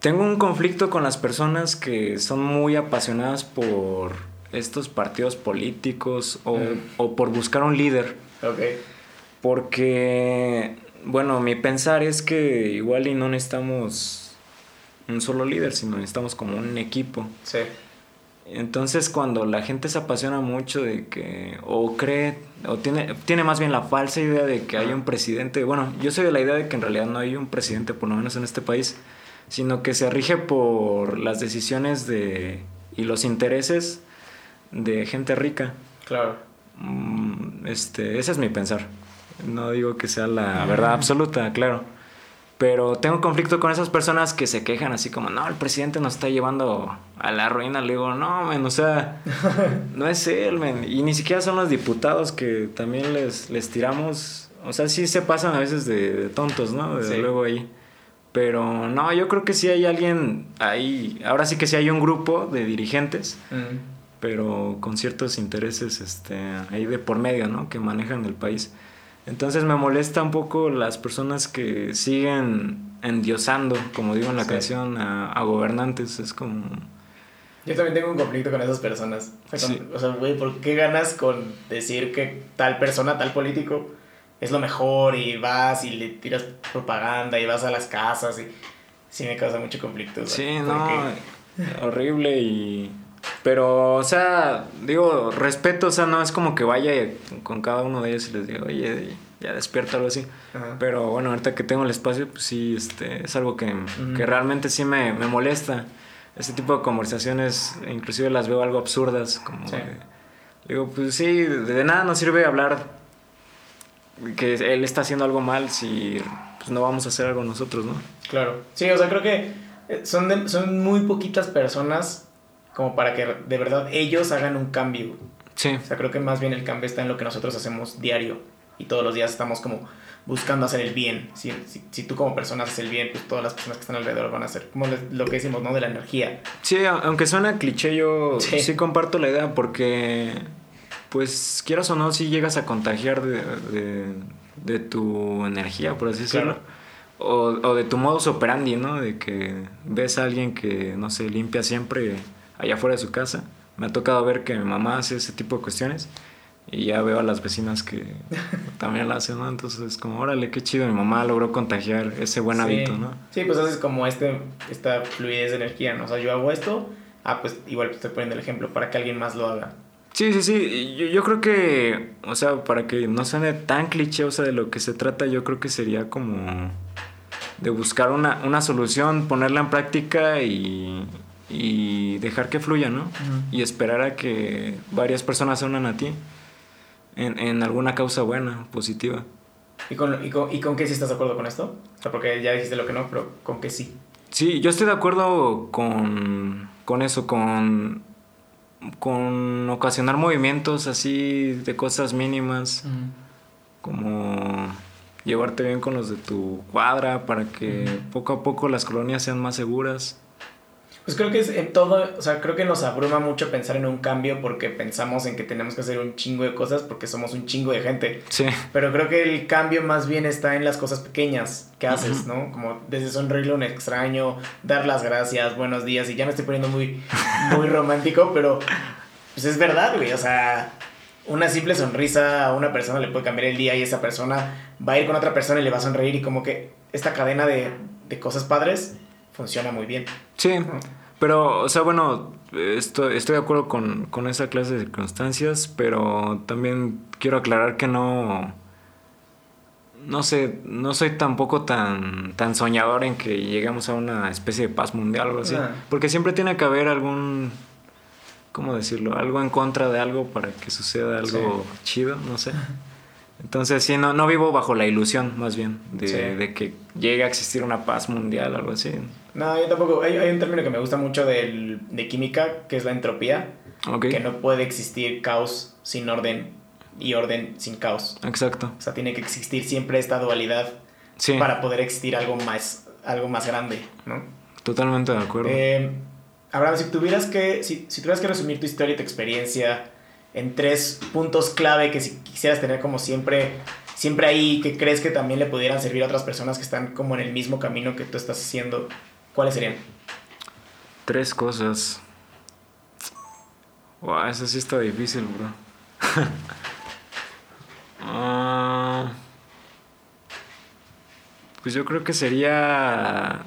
Tengo un conflicto con las personas que son muy apasionadas por estos partidos políticos o, o por buscar un líder. Okay. Porque bueno, mi pensar es que igual y no necesitamos un solo líder, sino necesitamos como un equipo. Sí. Entonces cuando la gente se apasiona mucho de que, o cree, o tiene, tiene más bien la falsa idea de que hay un presidente, bueno, yo soy de la idea de que en realidad no hay un presidente, por lo menos en este país, sino que se rige por las decisiones de, y los intereses de gente rica. Claro. Mm, este, ese es mi pensar. No digo que sea la verdad absoluta, claro. Pero tengo conflicto con esas personas que se quejan así como, no, el presidente nos está llevando a la ruina. Le digo, no, men, o sea, no es él, men. Y ni siquiera son los diputados que también les, les tiramos. O sea, sí se pasan a veces de, tontos, ¿no? Desde luego ahí. Pero no, yo creo que sí hay alguien ahí. Ahora sí que sí hay un grupo de dirigentes, pero con ciertos intereses este, ahí de por medio, ¿no? Que manejan el país. Entonces me molesta un poco las personas que siguen endiosando, como digo en la canción, a, gobernantes. Es como... Yo también tengo un conflicto con esas personas. O sea, güey, ¿por qué ganas con decir que tal persona, tal político es lo mejor y vas y le tiras propaganda y vas a las casas y sí me causa mucho conflicto. Sí, no, horrible y pero, o sea, digo, respeto, o sea, no es como que vaya con cada uno de ellos y les diga, oye, ya despierta algo así. Pero bueno, ahorita que tengo el espacio, pues sí, este, es algo que, que realmente sí me, me, molesta. Ese tipo de conversaciones, inclusive las veo algo absurdas, como... digo, pues sí, de nada nos sirve hablar que él está haciendo algo mal si pues, no vamos a hacer algo nosotros, ¿no? Claro. Sí, o sea, creo que eh, son, son muy poquitas personas como para que de verdad ellos hagan un cambio. Sí. O sea, creo que más bien el cambio está en lo que nosotros hacemos diario y todos los días estamos como buscando hacer el bien. Si, si, tú como persona haces el bien, pues todas las personas que están alrededor van a hacer, como lo que decimos, ¿no? De la energía. Sí, aunque suena cliché, yo sí, comparto la idea porque, pues, quieras o no, si llegas a contagiar de, de, de tu energía, por así decirlo. O, o, de tu modus operandi, ¿no? De que ves a alguien que, no sé, limpia siempre allá afuera de su casa. Me ha tocado ver que mi mamá hace ese tipo de cuestiones y ya veo a las vecinas que también la hacen, ¿no? Entonces es como, órale, qué chido, mi mamá logró contagiar ese buen hábito, ¿no? Sí, pues haces como este, esta fluidez de energía, ¿no? O sea, yo hago esto, ah, pues igual estoy poniendo el ejemplo para que alguien más lo haga. Sí, sí, sí, yo, yo creo que, o sea, para que no suene tan cliché, o sea, de lo que se trata, yo creo que sería como de buscar una, una solución, ponerla en práctica y, y dejar que fluya, ¿no? Y esperar a que varias personas se unan a ti en, en alguna causa buena, positiva. ¿Y con, y, con, ¿Y con qué sí estás de acuerdo con esto? O sea, porque ya dijiste lo que no, pero ¿con qué sí? Sí, yo estoy de acuerdo con, con eso, con, con ocasionar movimientos así de cosas mínimas, como llevarte bien con los de tu cuadra para que poco a poco las colonias sean más seguras Pues creo que es en todo, o sea, creo que nos abruma mucho pensar en un cambio porque pensamos en que tenemos que hacer un chingo de cosas porque somos un chingo de gente. Sí. Pero creo que el cambio más bien está en las cosas pequeñas que haces. ¿no? Como desde sonreírle a un extraño, dar las gracias, buenos días, y ya me estoy poniendo muy, muy romántico, pero pues es verdad, güey, o sea, una simple sonrisa a una persona le puede cambiar el día y esa persona va a ir con otra persona y le va a sonreír y como que esta cadena de, de cosas padres funciona muy bien. Sí, ¿no? pero, o sea, bueno, estoy, estoy de acuerdo con, con esa clase de circunstancias, pero también quiero aclarar que no. No sé, no soy tampoco tan, tan soñador en que lleguemos a una especie de paz mundial o algo así. Ah. Porque siempre tiene que haber algún. ¿Cómo decirlo? Algo en contra de algo para que suceda algo chido, no sé. Entonces, sí, no, no vivo bajo la ilusión, más bien, de, Sí. de que llegue a existir una paz mundial o algo así. No, yo tampoco, hay, hay un término que me gusta mucho del, de química, que es la entropía, Ok. que no puede existir caos sin orden y orden sin caos. Exacto. O sea, tiene que existir siempre esta dualidad Sí, para poder existir algo más, algo más grande, ¿no? totalmente de acuerdo. Eh, Abraham, si tuvieras que, si, si tuvieras que resumir tu historia y tu experiencia en tres puntos clave que si quisieras tener como siempre, siempre ahí, que crees que también le pudieran servir a otras personas que están como en el mismo camino que tú estás haciendo, ¿cuáles serían? Tres cosas. Wow, eso sí está difícil, bro. Ah, pues yo creo que sería.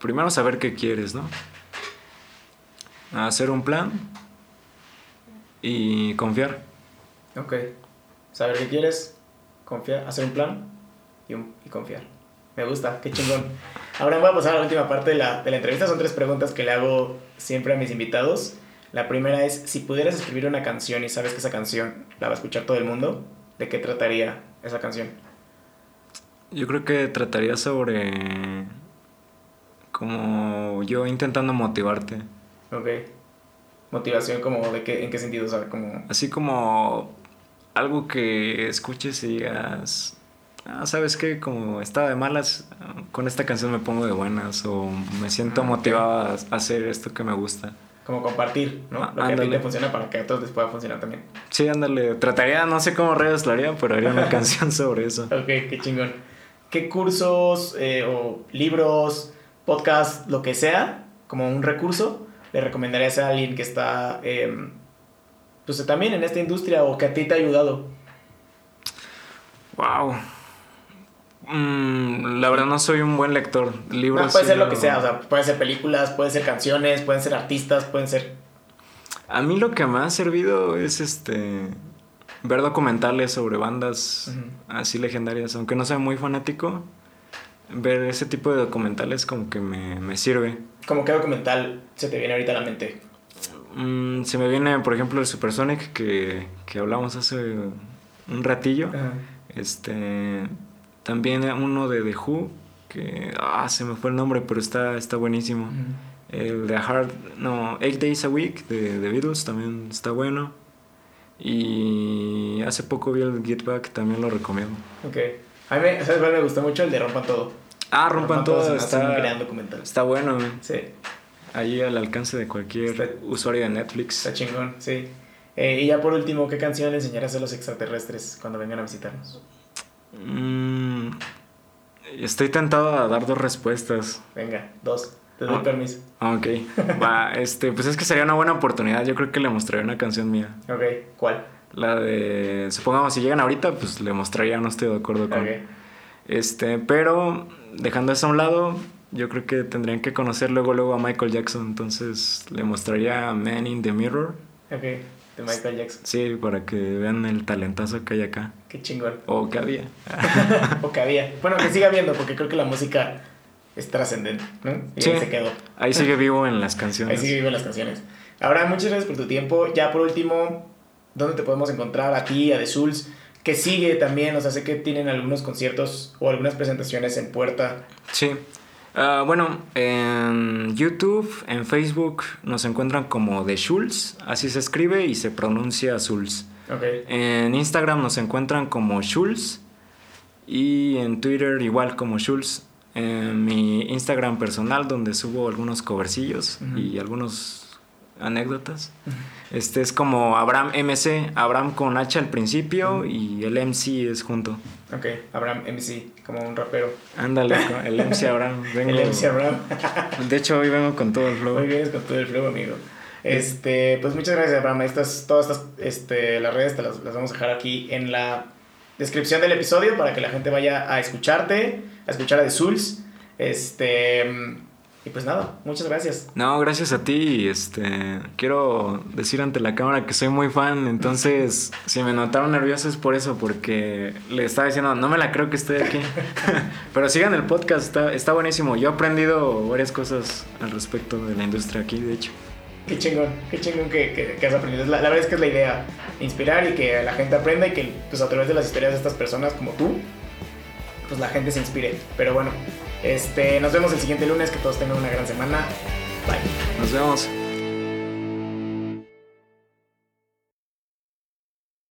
Primero saber qué quieres, ¿no? Hacer un plan y confiar. Ok. Saber qué quieres, confiar, hacer un plan y, un- y confiar. Me gusta, qué chingón. Ahora voy a pasar a la última parte de la, de la entrevista. Son tres preguntas que le hago siempre a mis invitados. La primera es, si pudieras escribir una canción y sabes que esa canción la va a escuchar todo el mundo, ¿de qué trataría esa canción? Yo creo que trataría sobre. Como yo intentando motivarte. Ok. Motivación como de qué, en qué sentido, o sea, como... Así como algo que escuches y digas, ah, ¿sabes qué? Como estaba de malas, con esta canción me pongo de buenas o me siento Ah, motivado a hacer esto que me gusta. Como compartir, ¿no? Ah, Lo que a ti te funciona para que a otros les pueda funcionar también. Sí, ándale, trataría, no sé cómo redes lo haría, pero haría una canción sobre eso. Ok, qué chingón. ¿Qué cursos eh, o libros, podcast, lo que sea, como un recurso, le recomendarías a alguien que está eh, pues también en esta industria o que a ti te ha ayudado? Wow. Mm, la verdad no soy un buen lector. Libros. Ah, puede ser lo no- que sea, o sea, pueden ser películas, pueden ser canciones, pueden ser artistas, pueden ser... A mí lo que me ha servido es este ver documentales sobre bandas así legendarias, aunque no sea muy fanático, ver ese tipo de documentales como que me, me sirve. Como qué documental se te viene ahorita a la mente. Mm, se me viene, por ejemplo, el Supersonic que, que hablamos hace un ratillo. Este también uno de The Who que ah, se me fue el nombre, pero está está buenísimo. El de Hard, no, Eight Days a Week de The Beatles también está bueno. Y hace poco vi el Get Back, también lo recomiendo. Ok. A mí me, ¿sabes cuál me gustó mucho? El de Rompan Todo. Ah, Rompan se todo, me hace un gran está, documental. está bueno. man. Sí, Ahí al alcance de cualquier Está- usuario de Netflix. está chingón, sí. Eh, y ya por último, ¿qué canción le enseñarás a los extraterrestres cuando vengan a visitarnos? Mm, estoy tentado a dar dos respuestas. Venga, dos. Te doy Ah. permiso. Ah, Ok, va, este, pues es que sería una buena oportunidad. Yo creo que le mostraría una canción mía. Ok, ¿cuál? La de, supongamos, si llegan ahorita, pues le mostraría, no estoy de acuerdo con. Ok. Este, pero dejando eso a un lado, yo creo que tendrían que conocer luego luego a Michael Jackson, entonces le mostraría Man in the Mirror, Ok, de Michael Jackson. sí, para que vean el talentazo que hay acá Qué chingón. o que había. o que había. Bueno, que siga viendo, porque creo que la música es trascendente, ¿no? Y Sí. ahí se quedó. Ahí sigue vivo en las Ahí canciones. sigue vivo las canciones. Ahora, muchas gracias por tu tiempo. Ya por último, ¿dónde te podemos encontrar? A ti, a The Souls. Que sigue también, o sea, sé que tienen algunos conciertos o algunas presentaciones en puerta. Sí. Ah, bueno, en YouTube, en Facebook nos encuentran como The Schulz, así se escribe y se pronuncia Schulz. En Instagram nos encuentran como Schulz y en Twitter igual como Schulz. en mi Instagram personal donde subo algunos covercillos y algunos anécdotas. Este es como Abraham MC, Abraham con H al principio y el MC es junto. Ok, Abraham MC, como un rapero. Ándale, el MC Abraham. Vengo, el MC Abraham. de hecho, hoy vengo con todo el flow. Hoy vienes con todo el flow, amigo. Este, pues muchas gracias, Abraham. Estas, todas estas, este, las redes te las, las vamos a dejar aquí en la descripción del episodio para que la gente vaya a escucharte, a escuchar a The Souls. Este, y pues nada, muchas gracias. No, gracias a ti. Este, quiero decir ante la cámara que soy muy fan. Entonces, si me notaron nervioso es por eso, porque le estaba diciendo, no me la creo que esté aquí. Pero sigan el podcast, está, está buenísimo. Yo he aprendido varias cosas al respecto de la industria aquí, de hecho. Qué chingón, qué chingón que, que, has aprendido. La, la, verdad es que es la idea, inspirar y que la gente aprenda y que pues, a través de las historias de estas personas como tú, pues la gente se inspire. Pero bueno, este, nos vemos el siguiente lunes, que todos tengan una gran semana. Bye. Nos vemos.